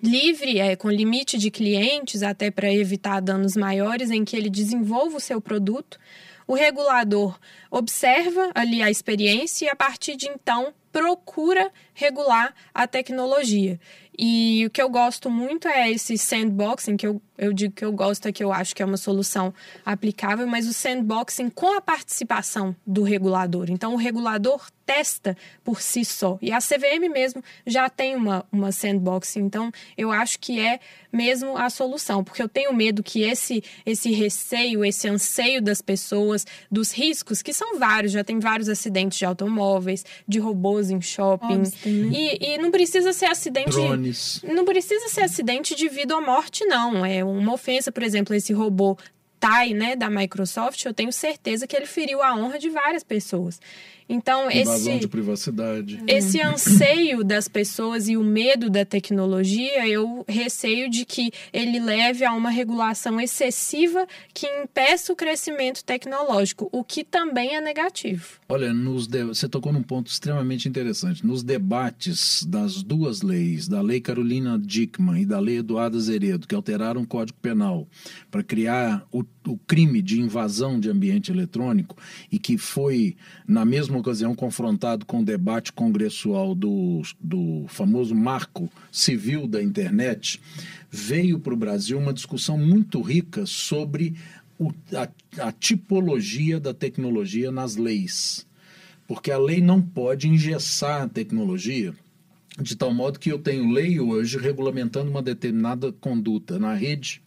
livre, é, com limite de clientes, até para evitar danos maiores, em que ele desenvolva o seu produto. O regulador observa ali a experiência e, a partir de então, procura regular a tecnologia. E o que eu gosto muito é esse sandboxing, que eu, eu digo que eu gosto, é que eu acho que é uma solução aplicável, mas o sandboxing com a participação do regulador. Então, o regulador testa por si só. E a CVM mesmo já tem uma, uma sandboxing. Então, eu acho que é mesmo a solução, porque eu tenho medo que esse, esse receio, esse anseio das pessoas, dos riscos, que são vários, já tem vários acidentes de automóveis, de robôs em shopping. Né? e, e não precisa ser acidente. Drones. Não precisa ser acidente de vida ou morte, não. É uma ofensa, por exemplo, esse robô Tai, né, da Microsoft, eu tenho certeza que ele feriu a honra de várias pessoas. Então, esse de privacidade. Esse anseio das pessoas e o medo da tecnologia, eu receio de que ele leve a uma regulação excessiva que impeça o crescimento tecnológico, o que também é negativo. Olha, nos de... você tocou num ponto extremamente interessante. Nos debates das duas leis, da Lei Carolina Dickmann e da Lei Eduardo Azeredo, que alteraram o Código Penal para criar o, o crime de invasão de ambiente eletrônico e que foi, na mesma mesma ocasião confrontado com o debate congressual do, do famoso marco civil da internet, veio para o Brasil uma discussão muito rica sobre o, a, a tipologia da tecnologia nas leis. Porque a lei não pode engessar a tecnologia de tal modo que eu tenho lei hoje regulamentando uma determinada conduta na rede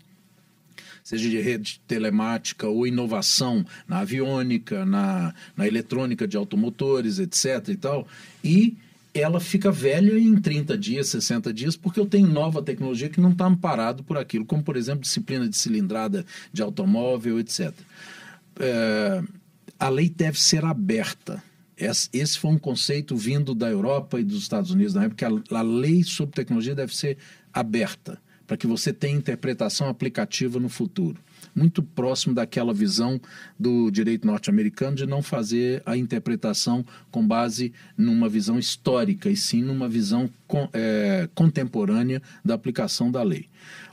seja de rede telemática ou inovação na aviônica, na, na eletrônica de automotores, etc. e tal, e ela fica velha em 30 dias, 60 dias, porque eu tenho nova tecnologia que não está amparado por aquilo, como, por exemplo, disciplina de cilindrada de automóvel, etc. É, a lei deve ser aberta. Esse foi um conceito vindo da Europa e dos Estados Unidos na época. A lei sobre tecnologia deve ser aberta para que você tenha interpretação aplicativa no futuro muito próximo daquela visão do direito norte-americano de não fazer a interpretação com base numa visão histórica, e sim numa visão é, contemporânea da aplicação da lei.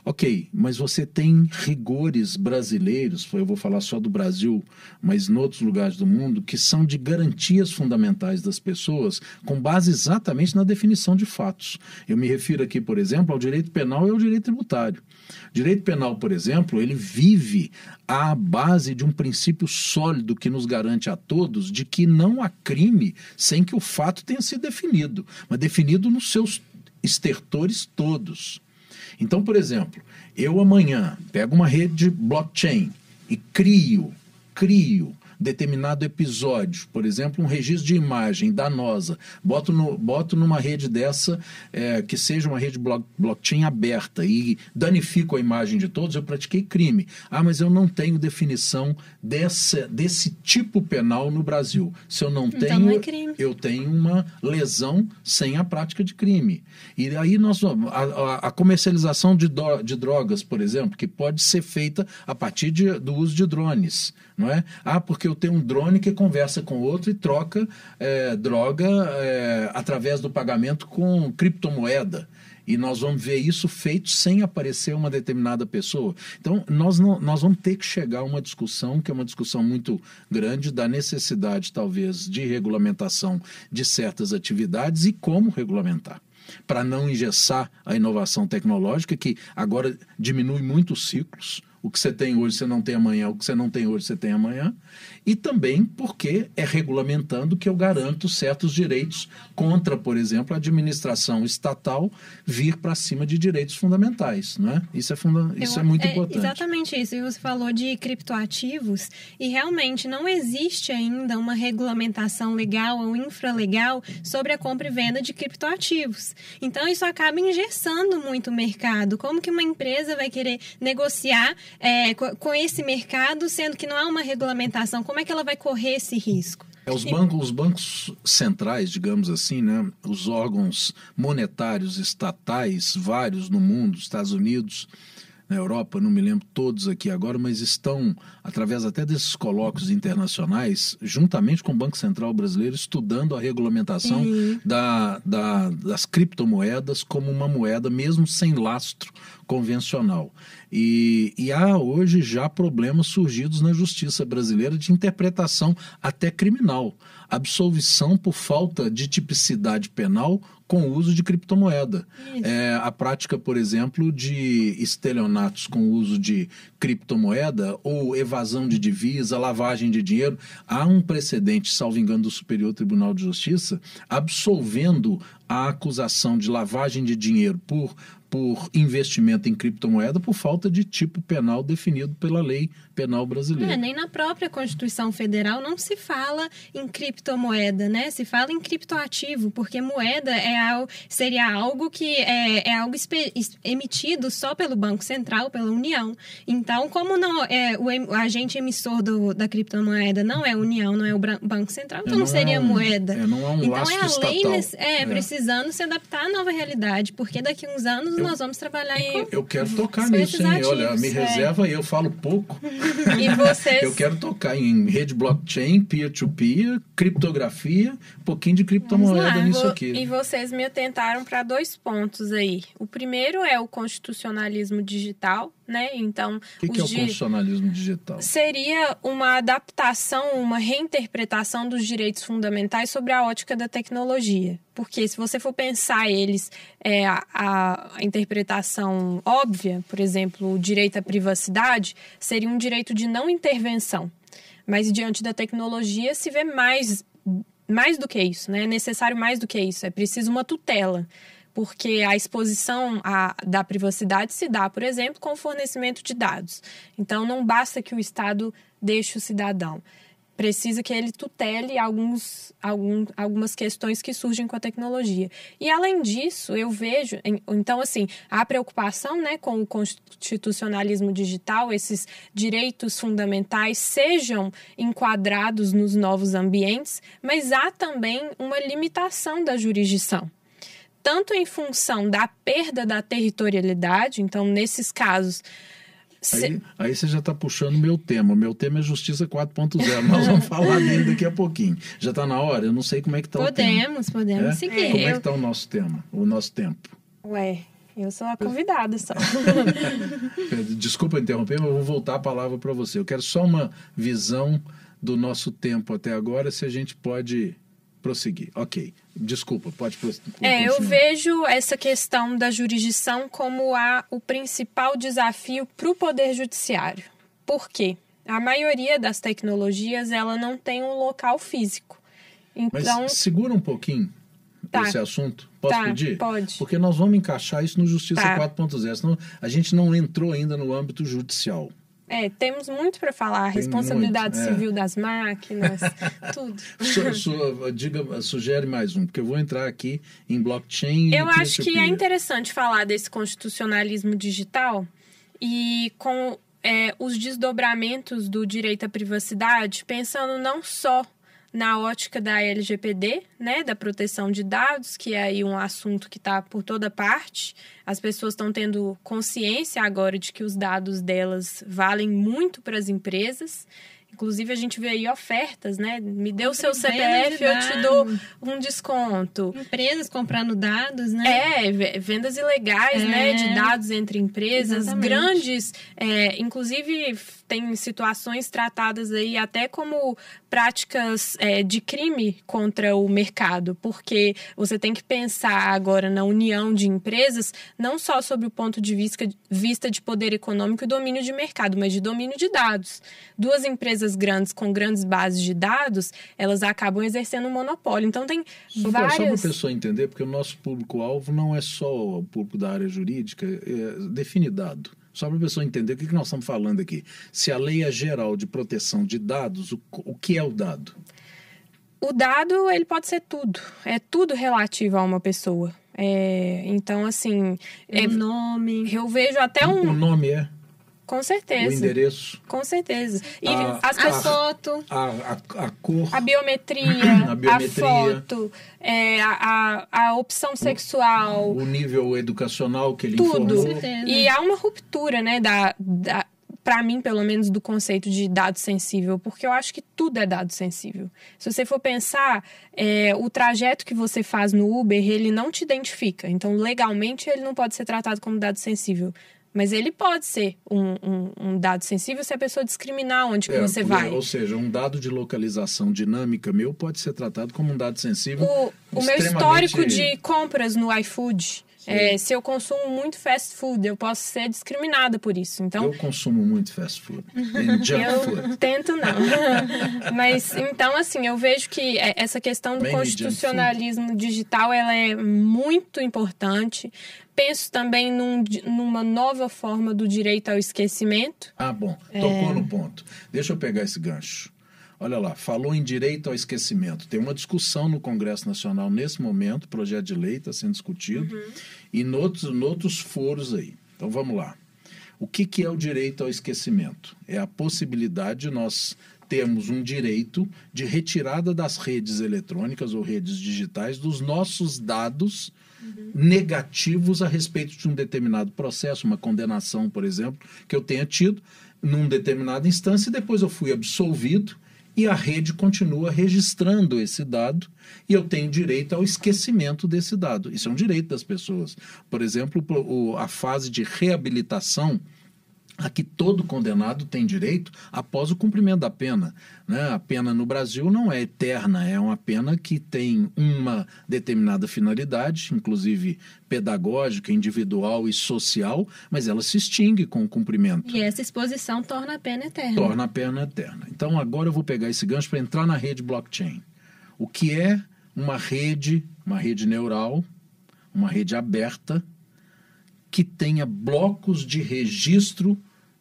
Ok, mas você tem rigores brasileiros, eu vou falar só do Brasil, mas em outros lugares do mundo, que são de garantias fundamentais das pessoas, com base exatamente na definição de fatos. Eu me refiro aqui, por exemplo, ao direito penal e ao direito tributário. Direito penal, por exemplo, ele vive à base de um princípio sólido que nos garante a todos de que não há crime sem que o fato tenha sido definido, mas definido nos seus estertores todos. Então, por exemplo, eu amanhã pego uma rede de blockchain e crio, crio determinado episódio, por exemplo, um registro de imagem danosa, boto, no, boto numa rede dessa é, que seja uma rede block, blockchain aberta e danifico a imagem de todos, eu pratiquei crime. Ah, mas eu não tenho definição dessa, desse tipo penal no Brasil. Se eu não então tenho, não é crime. eu tenho uma lesão sem a prática de crime. E aí nós a, a comercialização de, do, de drogas, por exemplo, que pode ser feita a partir de, do uso de drones, não é? Ah, porque eu tenho um drone que conversa com outro e troca é, droga é, através do pagamento com criptomoeda. E nós vamos ver isso feito sem aparecer uma determinada pessoa. Então, nós, não, nós vamos ter que chegar a uma discussão, que é uma discussão muito grande, da necessidade, talvez, de regulamentação de certas atividades e como regulamentar para não engessar a inovação tecnológica, que agora diminui muito os ciclos. O que você tem hoje, você não tem amanhã. O que você não tem hoje, você tem amanhã. E também porque é regulamentando que eu garanto certos direitos contra, por exemplo, a administração estatal vir para cima de direitos fundamentais. Não é? Isso, é, funda isso eu, é muito é importante. Exatamente isso. E você falou de criptoativos e realmente não existe ainda uma regulamentação legal ou infralegal sobre a compra e venda de criptoativos. Então, isso acaba engessando muito o mercado. Como que uma empresa vai querer negociar é, com esse mercado, sendo que não há uma regulamentação? Como é que ela vai correr esse risco? É, os, bancos, os bancos centrais, digamos assim, né, os órgãos monetários estatais, vários no mundo, Estados Unidos, na Europa, não me lembro todos aqui agora, mas estão, através até desses colóquios internacionais, juntamente com o Banco Central Brasileiro, estudando a regulamentação uhum. da, da, das criptomoedas como uma moeda, mesmo sem lastro convencional. E, e há hoje já problemas surgidos na justiça brasileira de interpretação até criminal. Absolvição por falta de tipicidade penal com o uso de criptomoeda. É, a prática, por exemplo, de estelionatos com o uso de criptomoeda ou evasão de divisa, lavagem de dinheiro. Há um precedente, salvo engano, do Superior Tribunal de Justiça, absolvendo a acusação de lavagem de dinheiro por por investimento em criptomoeda por falta de tipo penal definido pela lei penal brasileira. É, nem na própria Constituição Federal não se fala em criptomoeda, né? Se fala em criptoativo, porque moeda é algo, seria algo que é, é algo emitido só pelo Banco Central, pela União. Então, como não é, o, agente emissor do, da criptomoeda não é a União, não é o Banco Central, então é, não, não, seria é um, moeda. É, não é um então é a lei é, é, precisando se adaptar à nova realidade, porque daqui a uns anos eu, nós vamos trabalhar em. Eu quero tocar nisso, hein? Olha, me é. reserva e eu falo pouco. <laughs> <laughs> E vocês... eu quero tocar em rede blockchain, peer-to-peer, -peer, criptografia, um pouquinho de criptomoeda nisso aqui. E vocês me atentaram para dois pontos aí. O primeiro é o constitucionalismo digital, né? Então, o que, que é o constitucionalismo digital? Seria uma adaptação, uma reinterpretação dos direitos fundamentais sobre a ótica da tecnologia. Porque se você for pensar eles, é, a, a, interpretação óbvia, por exemplo, o direito à privacidade, seria um direito de não intervenção. Mas diante da tecnologia se vê mais, mais do que isso, né? É necessário mais do que isso. É preciso uma tutela porque a exposição da privacidade se dá, por exemplo, com o fornecimento de dados. Então, não basta que o Estado deixe o cidadão precisa que ele tutele alguns, algum, algumas questões que surgem com a tecnologia. E além disso, eu vejo, então assim, a preocupação né, com o constitucionalismo digital, esses direitos fundamentais sejam enquadrados nos novos ambientes, mas há também uma limitação da jurisdição tanto em função da perda da territorialidade, então nesses casos Aí, aí, você já está puxando o meu tema. O meu tema é Justiça 4.0. Nós vamos <laughs> falar dele daqui a pouquinho. Já está na hora? Eu não sei como é que está o tema. Podemos, podemos é? seguir. Como é que está o nosso tema, o nosso tempo? Ué, eu sou a convidada só. <laughs> Desculpa interromper, mas eu vou voltar a palavra para você. Eu quero só uma visão do nosso tempo até agora, se a gente pode prosseguir. Ok. Desculpa, pode prosseguir. É, eu vejo essa questão da jurisdição como a, o principal desafio para o Poder Judiciário. Por quê? A maioria das tecnologias ela não tem um local físico. Então, Mas segura um pouquinho tá. esse assunto. Posso tá, pedir? Pode. Porque nós vamos encaixar isso no Justiça tá. 4.0. Senão a gente não entrou ainda no âmbito judicial. É, temos muito para falar. Tem responsabilidade muito, é. civil das máquinas, <laughs> tudo. Su, su, diga, sugere mais um, porque eu vou entrar aqui em blockchain. Eu acho que é interessante falar desse constitucionalismo digital e com é, os desdobramentos do direito à privacidade, pensando não só na ótica da LGPD, né, da proteção de dados, que é aí um assunto que está por toda parte. As pessoas estão tendo consciência agora de que os dados delas valem muito para as empresas. Inclusive, a gente vê aí ofertas, né? Me deu o seu CPF, eu te dou um desconto. Empresas comprando dados, né? É, vendas ilegais, é. né? De dados entre empresas. Exatamente. Grandes, é, inclusive tem situações tratadas aí até como práticas é, de crime contra o mercado, porque você tem que pensar agora na união de empresas, não só sobre o ponto de vista, vista de poder econômico e domínio de mercado, mas de domínio de dados. Duas empresas grandes com grandes bases de dados, elas acabam exercendo um monopólio. Então tem só várias... Só para a pessoa entender, porque o nosso público-alvo não é só o público da área jurídica, é, define dado. Só para a pessoa entender o que, nós estamos falando aqui. Se a lei é geral de proteção de dados, o, o que é o dado? O dado, ele pode ser tudo. É tudo relativo a uma pessoa. É, então, assim... É, nome. Eu vejo até um... O nome é? Com certeza. O endereço. Com certeza. E a, as a foto. A, a, a, cor. A biometria. <clears throat> a, biometria, a foto. É, a, a, opção sexual. O nível educacional que ele Tudo. informou. E há uma ruptura, né, da, da para mim, pelo menos, do conceito de dado sensível, porque eu acho que tudo é dado sensível. Se você for pensar, é, o trajeto que você faz no Uber, ele não te identifica. Então, legalmente, ele não pode ser tratado como dado sensível. Mas ele pode ser um, um, um, dado sensível se a pessoa discriminar onde é, você vai. Ou seja, um dado de localização dinâmica meu pode ser tratado como um dado sensível. O, o meu histórico de compras no iFood. É, se eu consumo muito fast food, eu posso ser discriminada por isso. Então, eu consumo muito fast food. <laughs> eu food. tento não. <laughs> Mas então, assim, eu vejo que é, essa questão do constitucionalismo digital ela é muito importante penso também num, numa nova forma do direito ao esquecimento. Ah, bom. Tocou é... no ponto. Deixa eu pegar esse gancho. Olha lá, falou em direito ao esquecimento. Tem uma discussão no Congresso Nacional nesse momento, projeto de lei está sendo discutido, uhum. e noutros, noutros foros aí. Então vamos lá. O que, que é o direito ao esquecimento? É a possibilidade de nós termos um direito de retirada das redes eletrônicas ou redes digitais dos nossos dados uhum. negativos a respeito de um determinado processo, uma condenação, por exemplo, que eu tenha tido num determinada instância e depois eu fui absolvido e a rede continua registrando esse dado e eu tenho direito ao esquecimento desse dado. Isso é um direito das pessoas. Por exemplo, a fase de reabilitação a que todo condenado tem direito após o cumprimento da pena. Né? A pena no Brasil não é eterna, é uma pena que tem uma determinada finalidade, inclusive pedagógica, individual e social, mas ela se extingue com o cumprimento. E essa exposição torna a pena eterna. Torna a pena eterna. Então agora eu vou pegar esse gancho para entrar na rede blockchain. O que é uma rede, uma rede neural, uma rede aberta, que tenha blocos de registro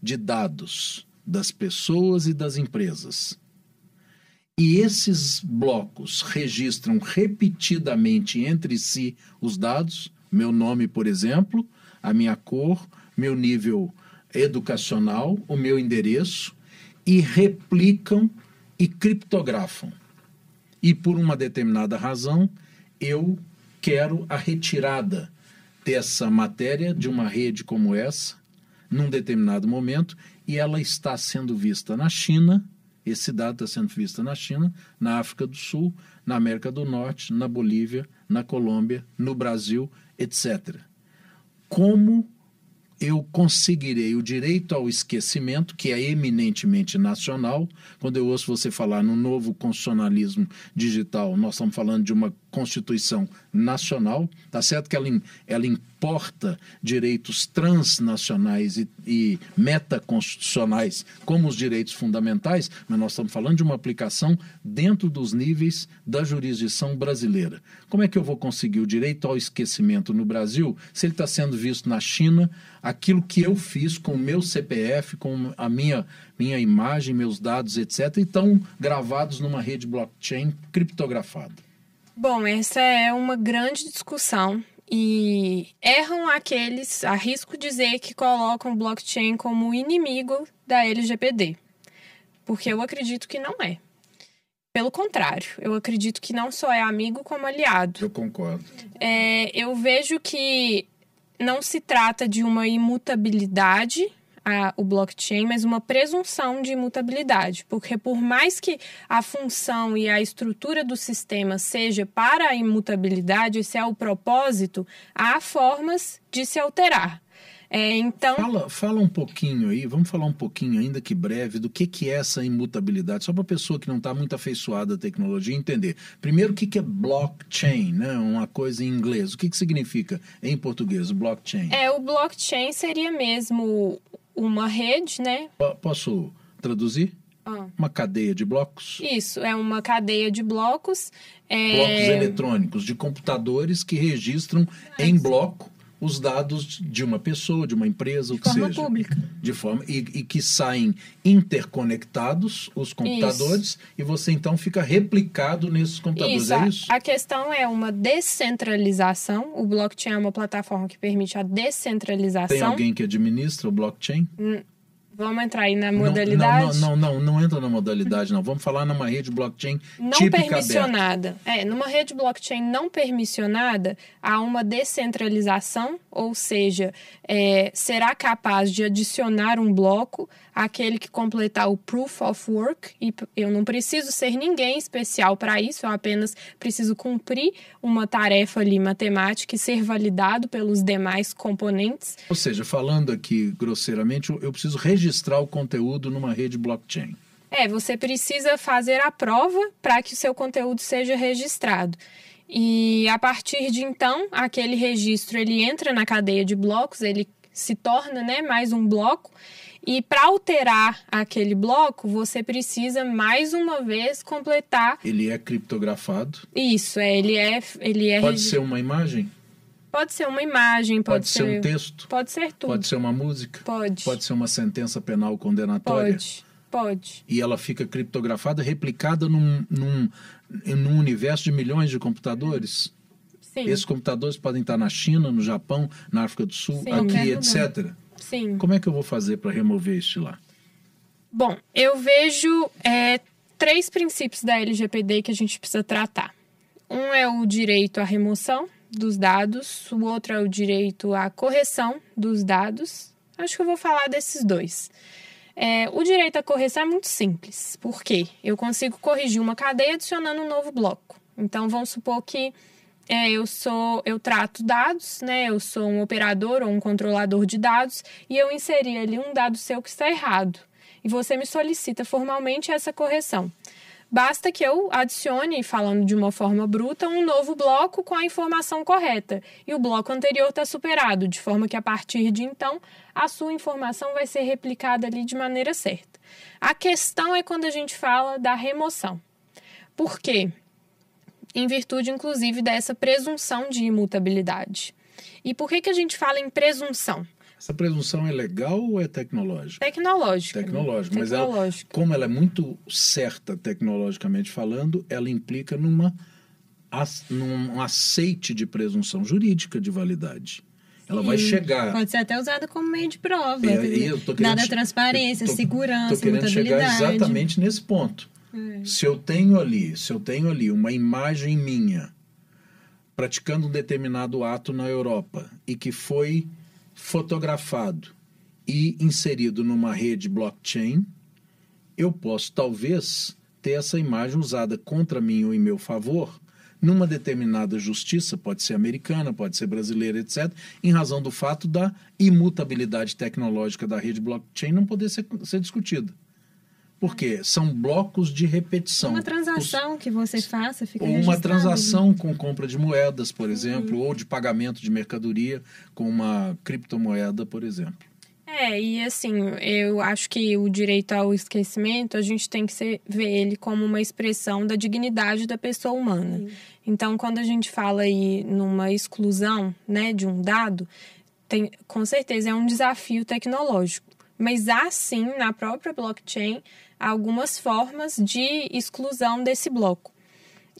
de dados das pessoas e das empresas. E esses blocos registram repetidamente entre si os dados, meu nome, por exemplo, a minha cor, meu nível educacional, o meu endereço, e replicam e criptografam. E por uma determinada razão, eu quero a retirada dessa matéria de uma rede como essa, num determinado momento, e ela está sendo vista na China, esse dado está sendo visto na China, na África do Sul, na América do Norte, na Bolívia, na Colômbia, no Brasil, etc. Como eu conseguirei o direito ao esquecimento, que é eminentemente nacional. Quando eu ouço você falar no novo constitucionalismo digital, nós estamos falando de uma Constituição nacional. Tá certo que ela, ela importa direitos transnacionais e, e metaconstitucionais como os direitos fundamentais, mas nós estamos falando de uma aplicação dentro dos níveis da jurisdição brasileira. Como é que eu vou conseguir o direito ao esquecimento no Brasil se ele está sendo visto na China? Aquilo que eu fiz com o meu CPF, com a minha, minha imagem, meus dados, etc., e estão gravados numa rede blockchain criptografada. Bom, essa é uma grande discussão e erram aqueles, arrisco dizer, que colocam o blockchain como inimigo da LGPD, porque eu acredito que não é. Pelo contrário, eu acredito que não só é amigo como aliado. Eu concordo. É, eu vejo que não se trata de uma imutabilidade a, o blockchain, mas uma presunção de imutabilidade, porque por mais que a função e a estrutura do sistema seja para a imutabilidade, esse é o propósito, há formas de se alterar. É, então... Fala, fala um pouquinho aí, vamos falar um pouquinho, ainda que breve, do que, que é essa imutabilidade, só para a pessoa que não está muito afeiçoada à tecnologia entender. Primeiro, o que, que é blockchain, né? uma coisa em inglês. O que, que significa em português, blockchain? É, o blockchain seria mesmo uma rede, né? Posso traduzir? Ah. Uma cadeia de blocos? Isso, é uma cadeia de blocos. É... Blocos eletrônicos de computadores que registram em bloco os dados de uma pessoa, de uma empresa, de o que forma seja. Pública. De forma e, e, que saem interconectados os computadores isso. e você então fica replicado nesses computadores. Isso. É isso? A questão é uma descentralização. O blockchain é uma plataforma que permite a descentralização. Tem alguém que administra o blockchain? Hum. Vamos entrar aí na modalidade? Não, não, não, não, não entra na modalidade, não. Vamos falar numa rede blockchain não permissionada. É, numa rede blockchain não permissionada, há uma descentralização, ou seja, é, será capaz de adicionar um bloco àquele que completar o proof of work, e eu não preciso ser ninguém especial para isso, eu apenas preciso cumprir uma tarefa ali matemática e ser validado pelos demais componentes. Ou seja, falando aqui grosseiramente, eu preciso registrar o conteúdo numa rede blockchain. É, você precisa fazer a prova para que o seu conteúdo seja registrado. E a partir de então, aquele registro ele entra na cadeia de blocos, ele se torna né, mais um bloco. E para alterar aquele bloco, você precisa mais uma vez completar. Ele é criptografado. Isso, é, ele é, ele é. Pode ser uma imagem. Pode ser uma imagem, pode, pode ser... ser um texto. Pode ser tudo. Pode ser uma música. Pode. Pode ser uma sentença penal condenatória. Pode. Pode. E ela fica criptografada, replicada num, num, num universo de milhões de computadores. Sim. Esses computadores podem estar na China, no Japão, na África do Sul, Sim, aqui, etc. Sim. Como é que eu vou fazer para remover isso lá? Bom, eu vejo é, três princípios da LGPD que a gente precisa tratar. Um é o direito à remoção dos dados, o outro é o direito à correção dos dados. Acho que eu vou falar desses dois. É, o direito à correção é muito simples, porque eu consigo corrigir uma cadeia adicionando um novo bloco. Então, vamos supor que é, eu sou, eu trato dados, né? Eu sou um operador ou um controlador de dados e eu inseri ali um dado seu que está errado. E você me solicita formalmente essa correção. Basta que eu adicione, falando de uma forma bruta, um novo bloco com a informação correta. E o bloco anterior está superado, de forma que a partir de então a sua informação vai ser replicada ali de maneira certa. A questão é quando a gente fala da remoção. Por quê? Em virtude, inclusive, dessa presunção de imutabilidade. E por que, que a gente fala em presunção? Essa presunção é legal ou é tecnológica? Tecnológica. Tecnológica. Mas ela, como ela é muito certa tecnologicamente falando, ela implica numa, num aceite de presunção jurídica de validade. Ela Sim, vai chegar. Pode ser até usada como meio de prova. É, tô querendo, Dada transparência, tô, segurança, tô querendo chegar exatamente nesse ponto. Se eu tenho ali, se eu tenho ali uma imagem minha praticando um determinado ato na Europa e que foi fotografado e inserido numa rede blockchain, eu posso talvez ter essa imagem usada contra mim ou em meu favor numa determinada justiça, pode ser americana, pode ser brasileira, etc., em razão do fato da imutabilidade tecnológica da rede blockchain não poder ser, ser discutida. Porque são blocos de repetição. Uma transação Os, que você faça fica Ou uma transação com compra de moedas, por exemplo, uhum. ou de pagamento de mercadoria com uma criptomoeda, por exemplo. É, e assim, eu acho que o direito ao esquecimento, a gente tem que ser, ver ele como uma expressão da dignidade da pessoa humana. Sim. Então, quando a gente fala aí numa exclusão, né, de um dado, tem, com certeza é um desafio tecnológico. Mas há sim, na própria blockchain, algumas formas de exclusão desse bloco.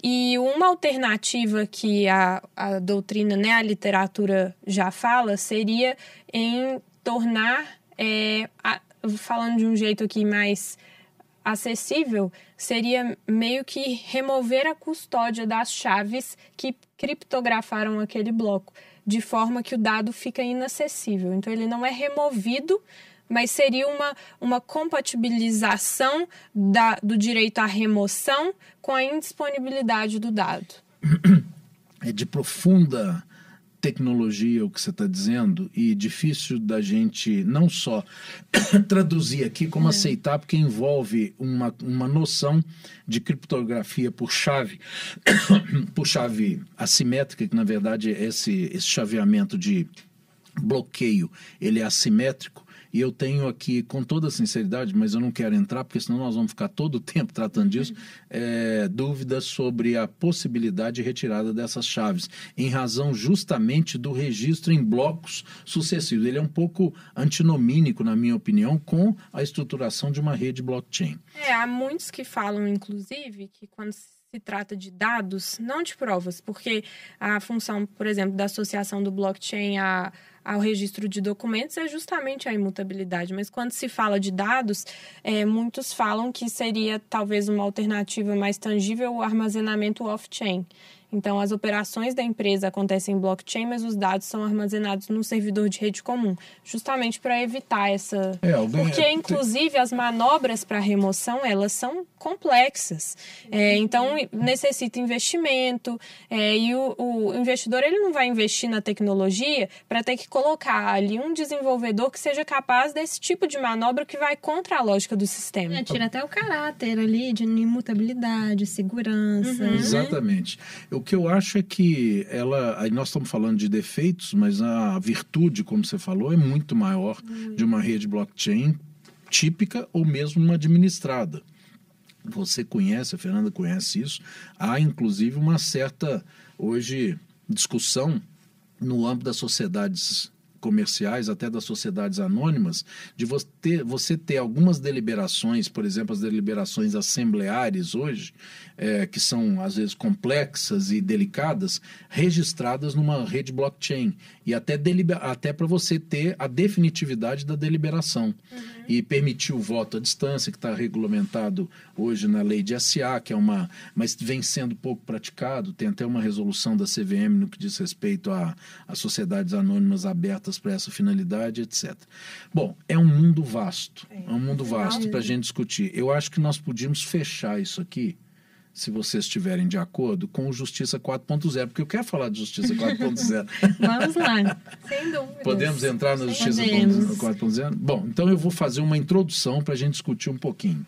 E uma alternativa que a, a doutrina, né, a literatura já fala, seria em tornar, é, a, falando de um jeito aqui mais acessível, seria meio que remover a custódia das chaves que criptografaram aquele bloco, de forma que o dado fica inacessível. Então ele não é removido, mas seria uma, uma compatibilização da, do direito à remoção com a indisponibilidade do dado. É de profunda tecnologia o que você está dizendo e difícil da gente não só <coughs> traduzir aqui, como é. aceitar, porque envolve uma, uma noção de criptografia por chave, <coughs> por chave assimétrica, que na verdade é esse, esse chaveamento de bloqueio ele é assimétrico e eu tenho aqui, com toda sinceridade, mas eu não quero entrar, porque senão nós vamos ficar todo o <laughs> tempo tratando disso, é, dúvidas sobre a possibilidade de retirada dessas chaves, em razão justamente do registro em blocos sucessivos. Ele é um pouco antinomínico, na minha opinião, com a estruturação de uma rede blockchain. É, há muitos que falam, inclusive, que quando se trata de dados, não de provas, porque a função, por exemplo, da associação do blockchain a ao registro de documentos é justamente a imutabilidade. Mas quando se fala de dados, é, muitos falam que seria talvez uma alternativa mais tangível o armazenamento off-chain. Então, as operações da empresa acontecem em blockchain, mas os dados são armazenados num servidor de rede comum, justamente para evitar essa. É, alguém... Porque, inclusive, as manobras para remoção elas são complexas. É, então, necessita investimento é, e o, o, investidor ele não vai investir na tecnologia para ter que colocar ali um desenvolvedor que seja capaz desse tipo de manobra que vai contra a lógica do sistema. É, tira até o caráter ali de imutabilidade, segurança. Uhum. Né? Exatamente. O que eu acho é que ela. Aí nós estamos falando de defeitos, mas a virtude, como você falou, é muito maior de uma rede blockchain típica ou mesmo uma administrada. Você conhece, a Fernanda conhece isso. Há, inclusive, uma certa, hoje, discussão no âmbito das sociedades comerciais, até das sociedades anônimas, de você ter, você ter algumas deliberações, por exemplo, as deliberações assembleares hoje, é, que são às vezes complexas e delicadas, registradas numa rede blockchain e até, até para você ter a definitividade da deliberação uhum. E permitir o voto à distância, que está regulamentado hoje na lei de SA, que é uma. mas vem sendo pouco praticado, tem até uma resolução da CVM no que diz respeito a, a sociedades anônimas abertas para essa finalidade, etc. Bom, é um mundo vasto, é, é um mundo vasto para a gente discutir. Eu acho que nós podíamos fechar isso aqui se vocês estiverem de acordo, com o Justiça 4.0, porque eu quero falar de Justiça <laughs> 4.0. Vamos lá, sem dúvida. Podemos entrar na Justiça 4.0? Bom, então eu vou fazer uma introdução para a gente discutir um pouquinho.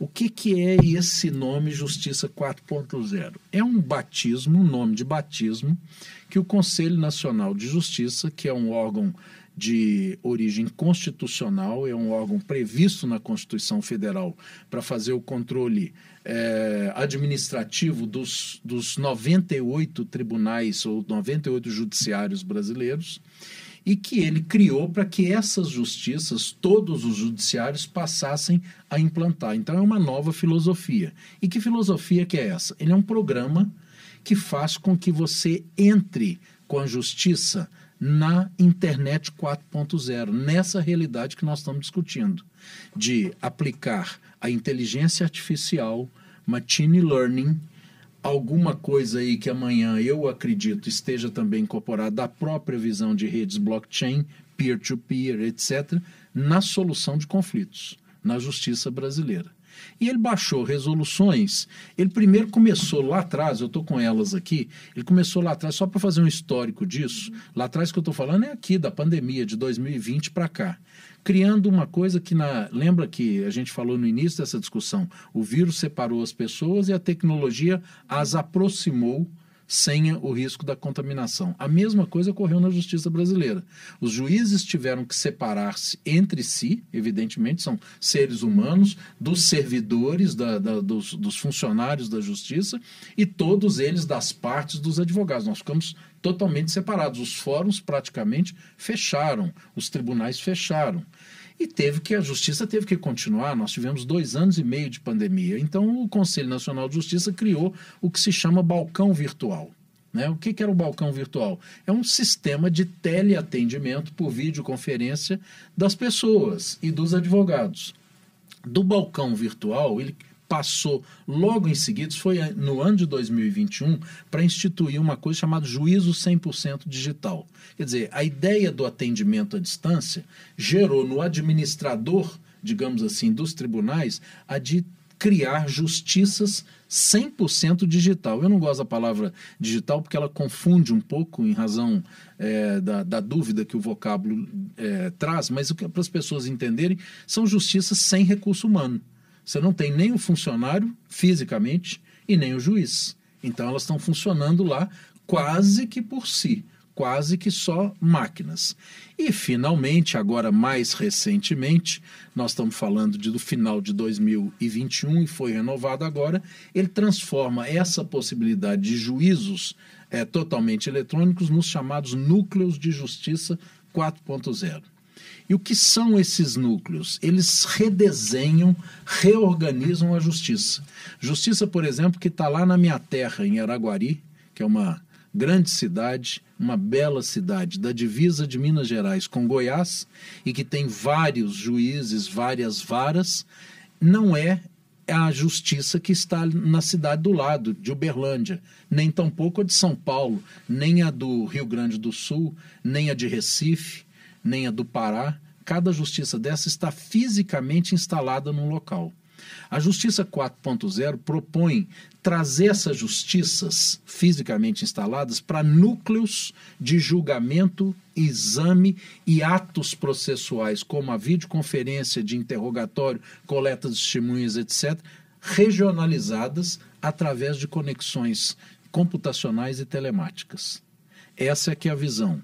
O que, que é esse nome Justiça 4.0? É um batismo, um nome de batismo, que o Conselho Nacional de Justiça, que é um órgão de origem constitucional, é um órgão previsto na Constituição Federal para fazer o controle é, administrativo dos, dos 98 tribunais ou 98 judiciários brasileiros e que ele criou para que essas justiças, todos os judiciários, passassem a implantar. Então é uma nova filosofia. E que filosofia que é essa? Ele é um programa que faz com que você entre com a justiça na internet 4.0, nessa realidade que nós estamos discutindo, de aplicar a inteligência artificial, machine learning, alguma coisa aí que amanhã eu acredito esteja também incorporada da própria visão de redes blockchain, peer-to-peer, etc., na solução de conflitos na justiça brasileira. E ele baixou resoluções. Ele primeiro começou lá atrás, eu estou com elas aqui, ele começou lá atrás, só para fazer um histórico disso. Lá atrás que eu estou falando é aqui, da pandemia, de 2020 para cá. Criando uma coisa que, na, lembra que a gente falou no início dessa discussão: o vírus separou as pessoas e a tecnologia as aproximou sem o risco da contaminação. A mesma coisa ocorreu na justiça brasileira. Os juízes tiveram que separar-se entre si, evidentemente, são seres humanos, dos servidores, da, da, dos, dos funcionários da justiça e todos eles das partes dos advogados. Nós ficamos totalmente separados. Os fóruns praticamente fecharam, os tribunais fecharam. E teve que, a justiça teve que continuar. Nós tivemos dois anos e meio de pandemia. Então, o Conselho Nacional de Justiça criou o que se chama balcão virtual. Né? O que, que era o balcão virtual? É um sistema de teleatendimento por videoconferência das pessoas e dos advogados. Do balcão virtual, ele passou logo em seguida, foi no ano de 2021, para instituir uma coisa chamada juízo 100% digital. Quer dizer, a ideia do atendimento à distância gerou no administrador, digamos assim, dos tribunais, a de criar justiças 100% digital. Eu não gosto da palavra digital porque ela confunde um pouco em razão é, da, da, dúvida que o vocábulo é, traz, mas o que para as pessoas entenderem são justiças sem recurso humano. Você não tem nem o funcionário fisicamente e nem o juiz. Então elas estão funcionando lá quase que por si, quase que só máquinas. E finalmente, agora mais recentemente, nós estamos falando de, do final de 2021 e foi renovado agora, ele transforma essa possibilidade de juízos é, totalmente eletrônicos nos chamados núcleos de justiça 4.0. E o que são esses núcleos? Eles redesenham, reorganizam a justiça. Justiça, por exemplo, que está lá na minha terra, em Araguari, que é uma grande cidade, uma bela cidade da divisa de Minas Gerais com Goiás e que tem vários juízes, várias varas, não é a justiça que está na cidade do lado, de Uberlândia, nem tampouco a de São Paulo, nem a do Rio Grande do Sul, nem a de Recife, nem a do Pará. Cada justiça dessa está fisicamente instalada num local. A Justiça 4.0 propõe trazer essas justiças fisicamente instaladas para núcleos de julgamento, exame e atos processuais, como a videoconferência de interrogatório, coleta de testemunhas, etc., regionalizadas através de conexões computacionais e telemáticas. Essa é que é a visão.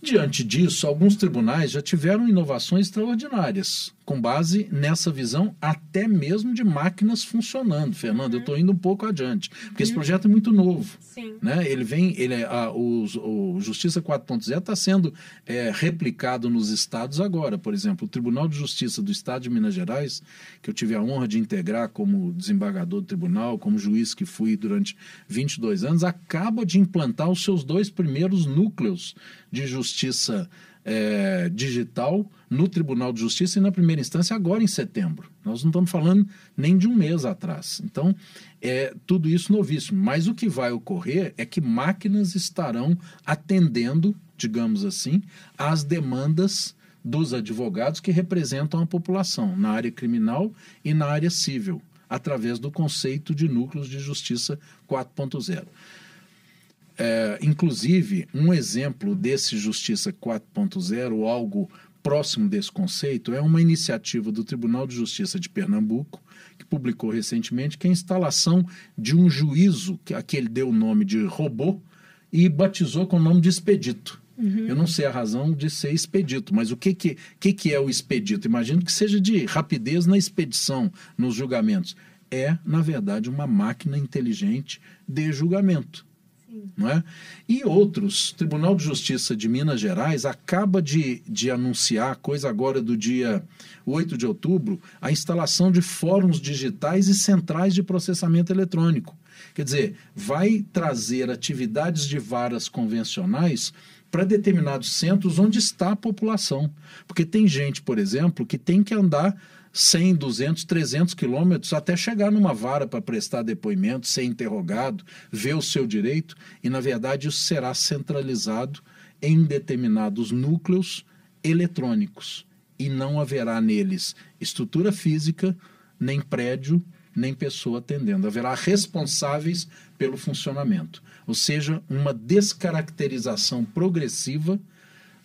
Diante disso, alguns tribunais já tiveram inovações extraordinárias, com base nessa visão até mesmo de máquinas funcionando. Fernando, uhum. eu estou indo um pouco adiante, porque uhum. esse projeto é muito novo. Sim. Né? Ele vem, ele, é, a, o, o Justiça 4.0 está sendo é, replicado nos estados agora. Por exemplo, o Tribunal de Justiça do Estado de Minas Gerais, que eu tive a honra de integrar como desembargador do tribunal, como juiz que fui durante 22 anos, acaba de implantar os seus dois primeiros núcleos de justiça é, digital no Tribunal de Justiça e na primeira instância agora em setembro. Nós não estamos falando nem de um mês atrás. Então, é tudo isso novíssimo. Mas o que vai ocorrer é que máquinas estarão atendendo, digamos assim, às demandas dos advogados que representam a população na área criminal e na área civil, através do conceito de núcleos de justiça 4.0. É, inclusive, um exemplo desse Justiça 4.0, algo próximo desse conceito, é uma iniciativa do Tribunal de Justiça de Pernambuco, que publicou recentemente, que é a instalação de um juízo, que aquele deu o nome de robô, e batizou com o nome de expedito. Uhum. Eu não sei a razão de ser expedito, mas o que, que, que, que é o expedito? Imagino que seja de rapidez na expedição, nos julgamentos. É, na verdade, uma máquina inteligente de julgamento. Não é? E outros, Tribunal de Justiça de Minas Gerais acaba de, de anunciar, coisa agora do dia 8 de outubro, a instalação de fóruns digitais e centrais de processamento eletrônico. Quer dizer, vai trazer atividades de varas convencionais para determinados centros onde está a população. Porque tem gente, por exemplo, que tem que andar 100, 200, 300 quilômetros até chegar numa vara para prestar depoimento, ser interrogado, ver o seu direito, e na verdade isso será centralizado em determinados núcleos eletrônicos e não haverá neles estrutura física, nem prédio, nem pessoa atendendo. Haverá responsáveis pelo funcionamento, ou seja, uma descaracterização progressiva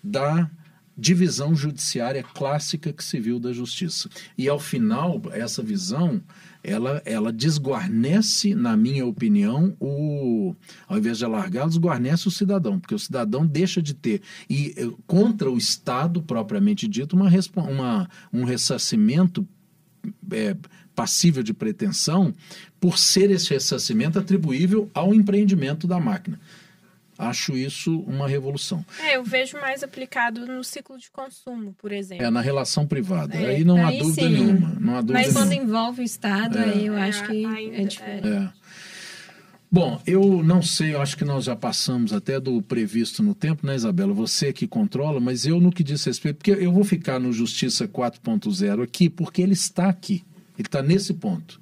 da divisão judiciária clássica que se viu da justiça. E ao final, essa visão, ela, ela desguarnece, na minha opinião, o ao invés de alargar, desguarnece o cidadão, porque o cidadão deixa de ter e eh, contra o Estado propriamente dito uma, uma um ressarcimento é, passível de pretensão por ser esse ressarcimento atribuível ao empreendimento da máquina. Acho isso uma revolução. É, eu vejo mais aplicado no ciclo de consumo, por exemplo. É, na relação privada. É, aí não aí há dúvida sim. nenhuma. Não há dúvida Mas quando nenhuma. envolve o Estado, É. aí eu acho É, que ainda- é diferente. É. Bom, eu não sei, eu acho que nós já passamos até do previsto no tempo, né, Isabela? Você que controla, mas eu no que diz respeito, porque eu vou ficar no Justiça 4.0 aqui, porque ele está aqui, ele está nesse ponto.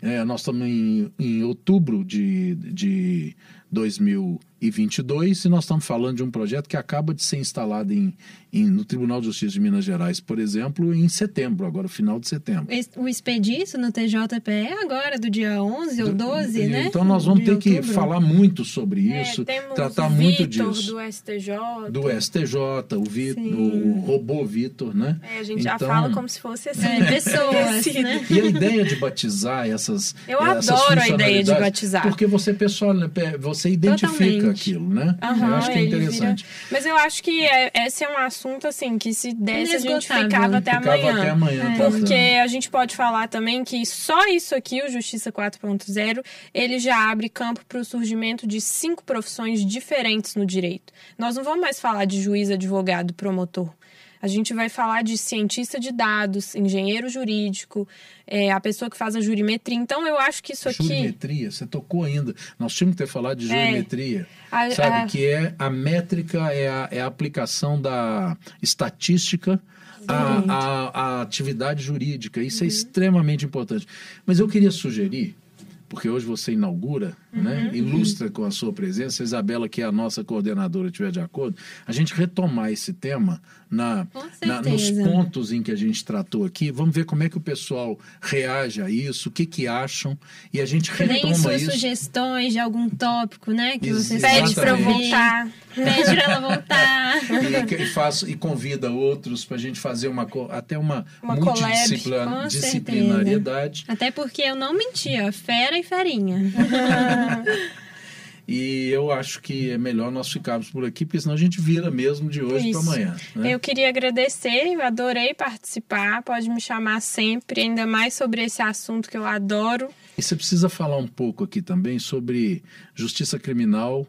É, nós estamos em, em outubro de, de 2022 e nós estamos falando de um projeto que acaba de ser instalado em, em- no Tribunal de Justiça de Minas Gerais, por exemplo, em setembro, agora final de setembro. O expedito no TJPE é agora, do dia 11 ou 12, E- né? Então nós vamos De ter que outubro. falar muito sobre É, isso, temos tratar o muito Vitor disso. do STJ. Do STJ, o, Vi, Sim. o robô Vitor, né? É, a gente já Então- fala como se fosse assim. É, pessoas, conhecido. né? E a ideia de batizar essas. Eu essas adoro a ideia de batizar. Porque você, pessoal, você identifica Totalmente. Aquilo, né? Eu Aham, acho que é ele vira- interessante. Mas eu acho que é- esse é um assunto, assim, que se desse a gente ficava até Ficava amanhã. até amanhã. É. Porque a gente pode falar também que só isso aqui, o Justiça 4.0, ele já abre campo para o surgimento de cinco profissões diferentes no direito. Nós não vamos mais falar de juiz, advogado, promotor. A gente vai falar de cientista de dados, engenheiro jurídico, é, a pessoa que faz a jurimetria. Então, eu acho que isso aqui. Jurimetria, você tocou ainda. Nós tínhamos que ter falado de É. jurimetria. A- sabe? a- Que é a métrica, é a, é a aplicação da estatística à, atividade jurídica. Isso é extremamente importante. Mas eu queria sugerir, porque hoje você inaugura, né, ilustra com a sua presença, a Isabela, que é a nossa coordenadora, estiver de acordo, a gente retomar esse tema na, na- nos pontos em que a gente tratou aqui. Vamos ver como é que o pessoal reage a isso, o que, que acham, e a gente retoma suas isso. sugestões de algum tópico, né? Que Ex- vocês Pede para eu voltar. Pede pra ela voltar. <laughs> e, e faço, e convida outros para a gente fazer uma até uma, Uma multidisciplina- collab, com disciplinariedade. Até porque eu não menti, ó. Fera e ferinha. <laughs> E eu acho que é melhor nós ficarmos por aqui, porque senão a gente vira mesmo de hoje para amanhã. né? Eu queria agradecer, eu adorei participar. Pode me chamar sempre, ainda mais sobre esse assunto que eu adoro. E você precisa falar um pouco aqui também sobre justiça criminal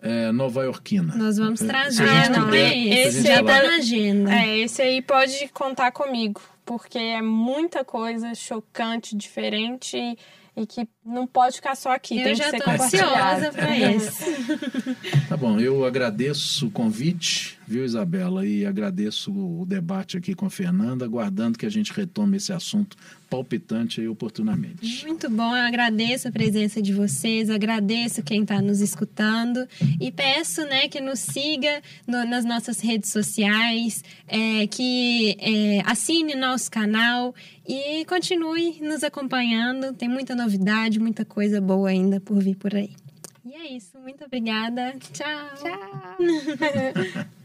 eh, nova-iorquina. Nós vamos trazer, se a gente não, puder, é- esse já tá na agenda. É, esse aí pode contar comigo, porque é muita coisa chocante, diferente e, e que não pode ficar só aqui, tem eu que já ser tô compartilhado. ansiosa pra <laughs> esse. Tá bom, eu agradeço o convite, viu, Isabela? E agradeço o debate aqui com a Fernanda, aguardando que a gente retome esse assunto palpitante aí oportunamente. Muito bom, eu agradeço a presença de vocês, agradeço quem está nos escutando e peço né, que nos siga no- nas nossas redes sociais, é, que é, assine nosso canal e continue nos acompanhando. Tem muita novidade, muita coisa boa ainda por vir por aí. E é isso, muito obrigada. Tchau. Tchau. <laughs>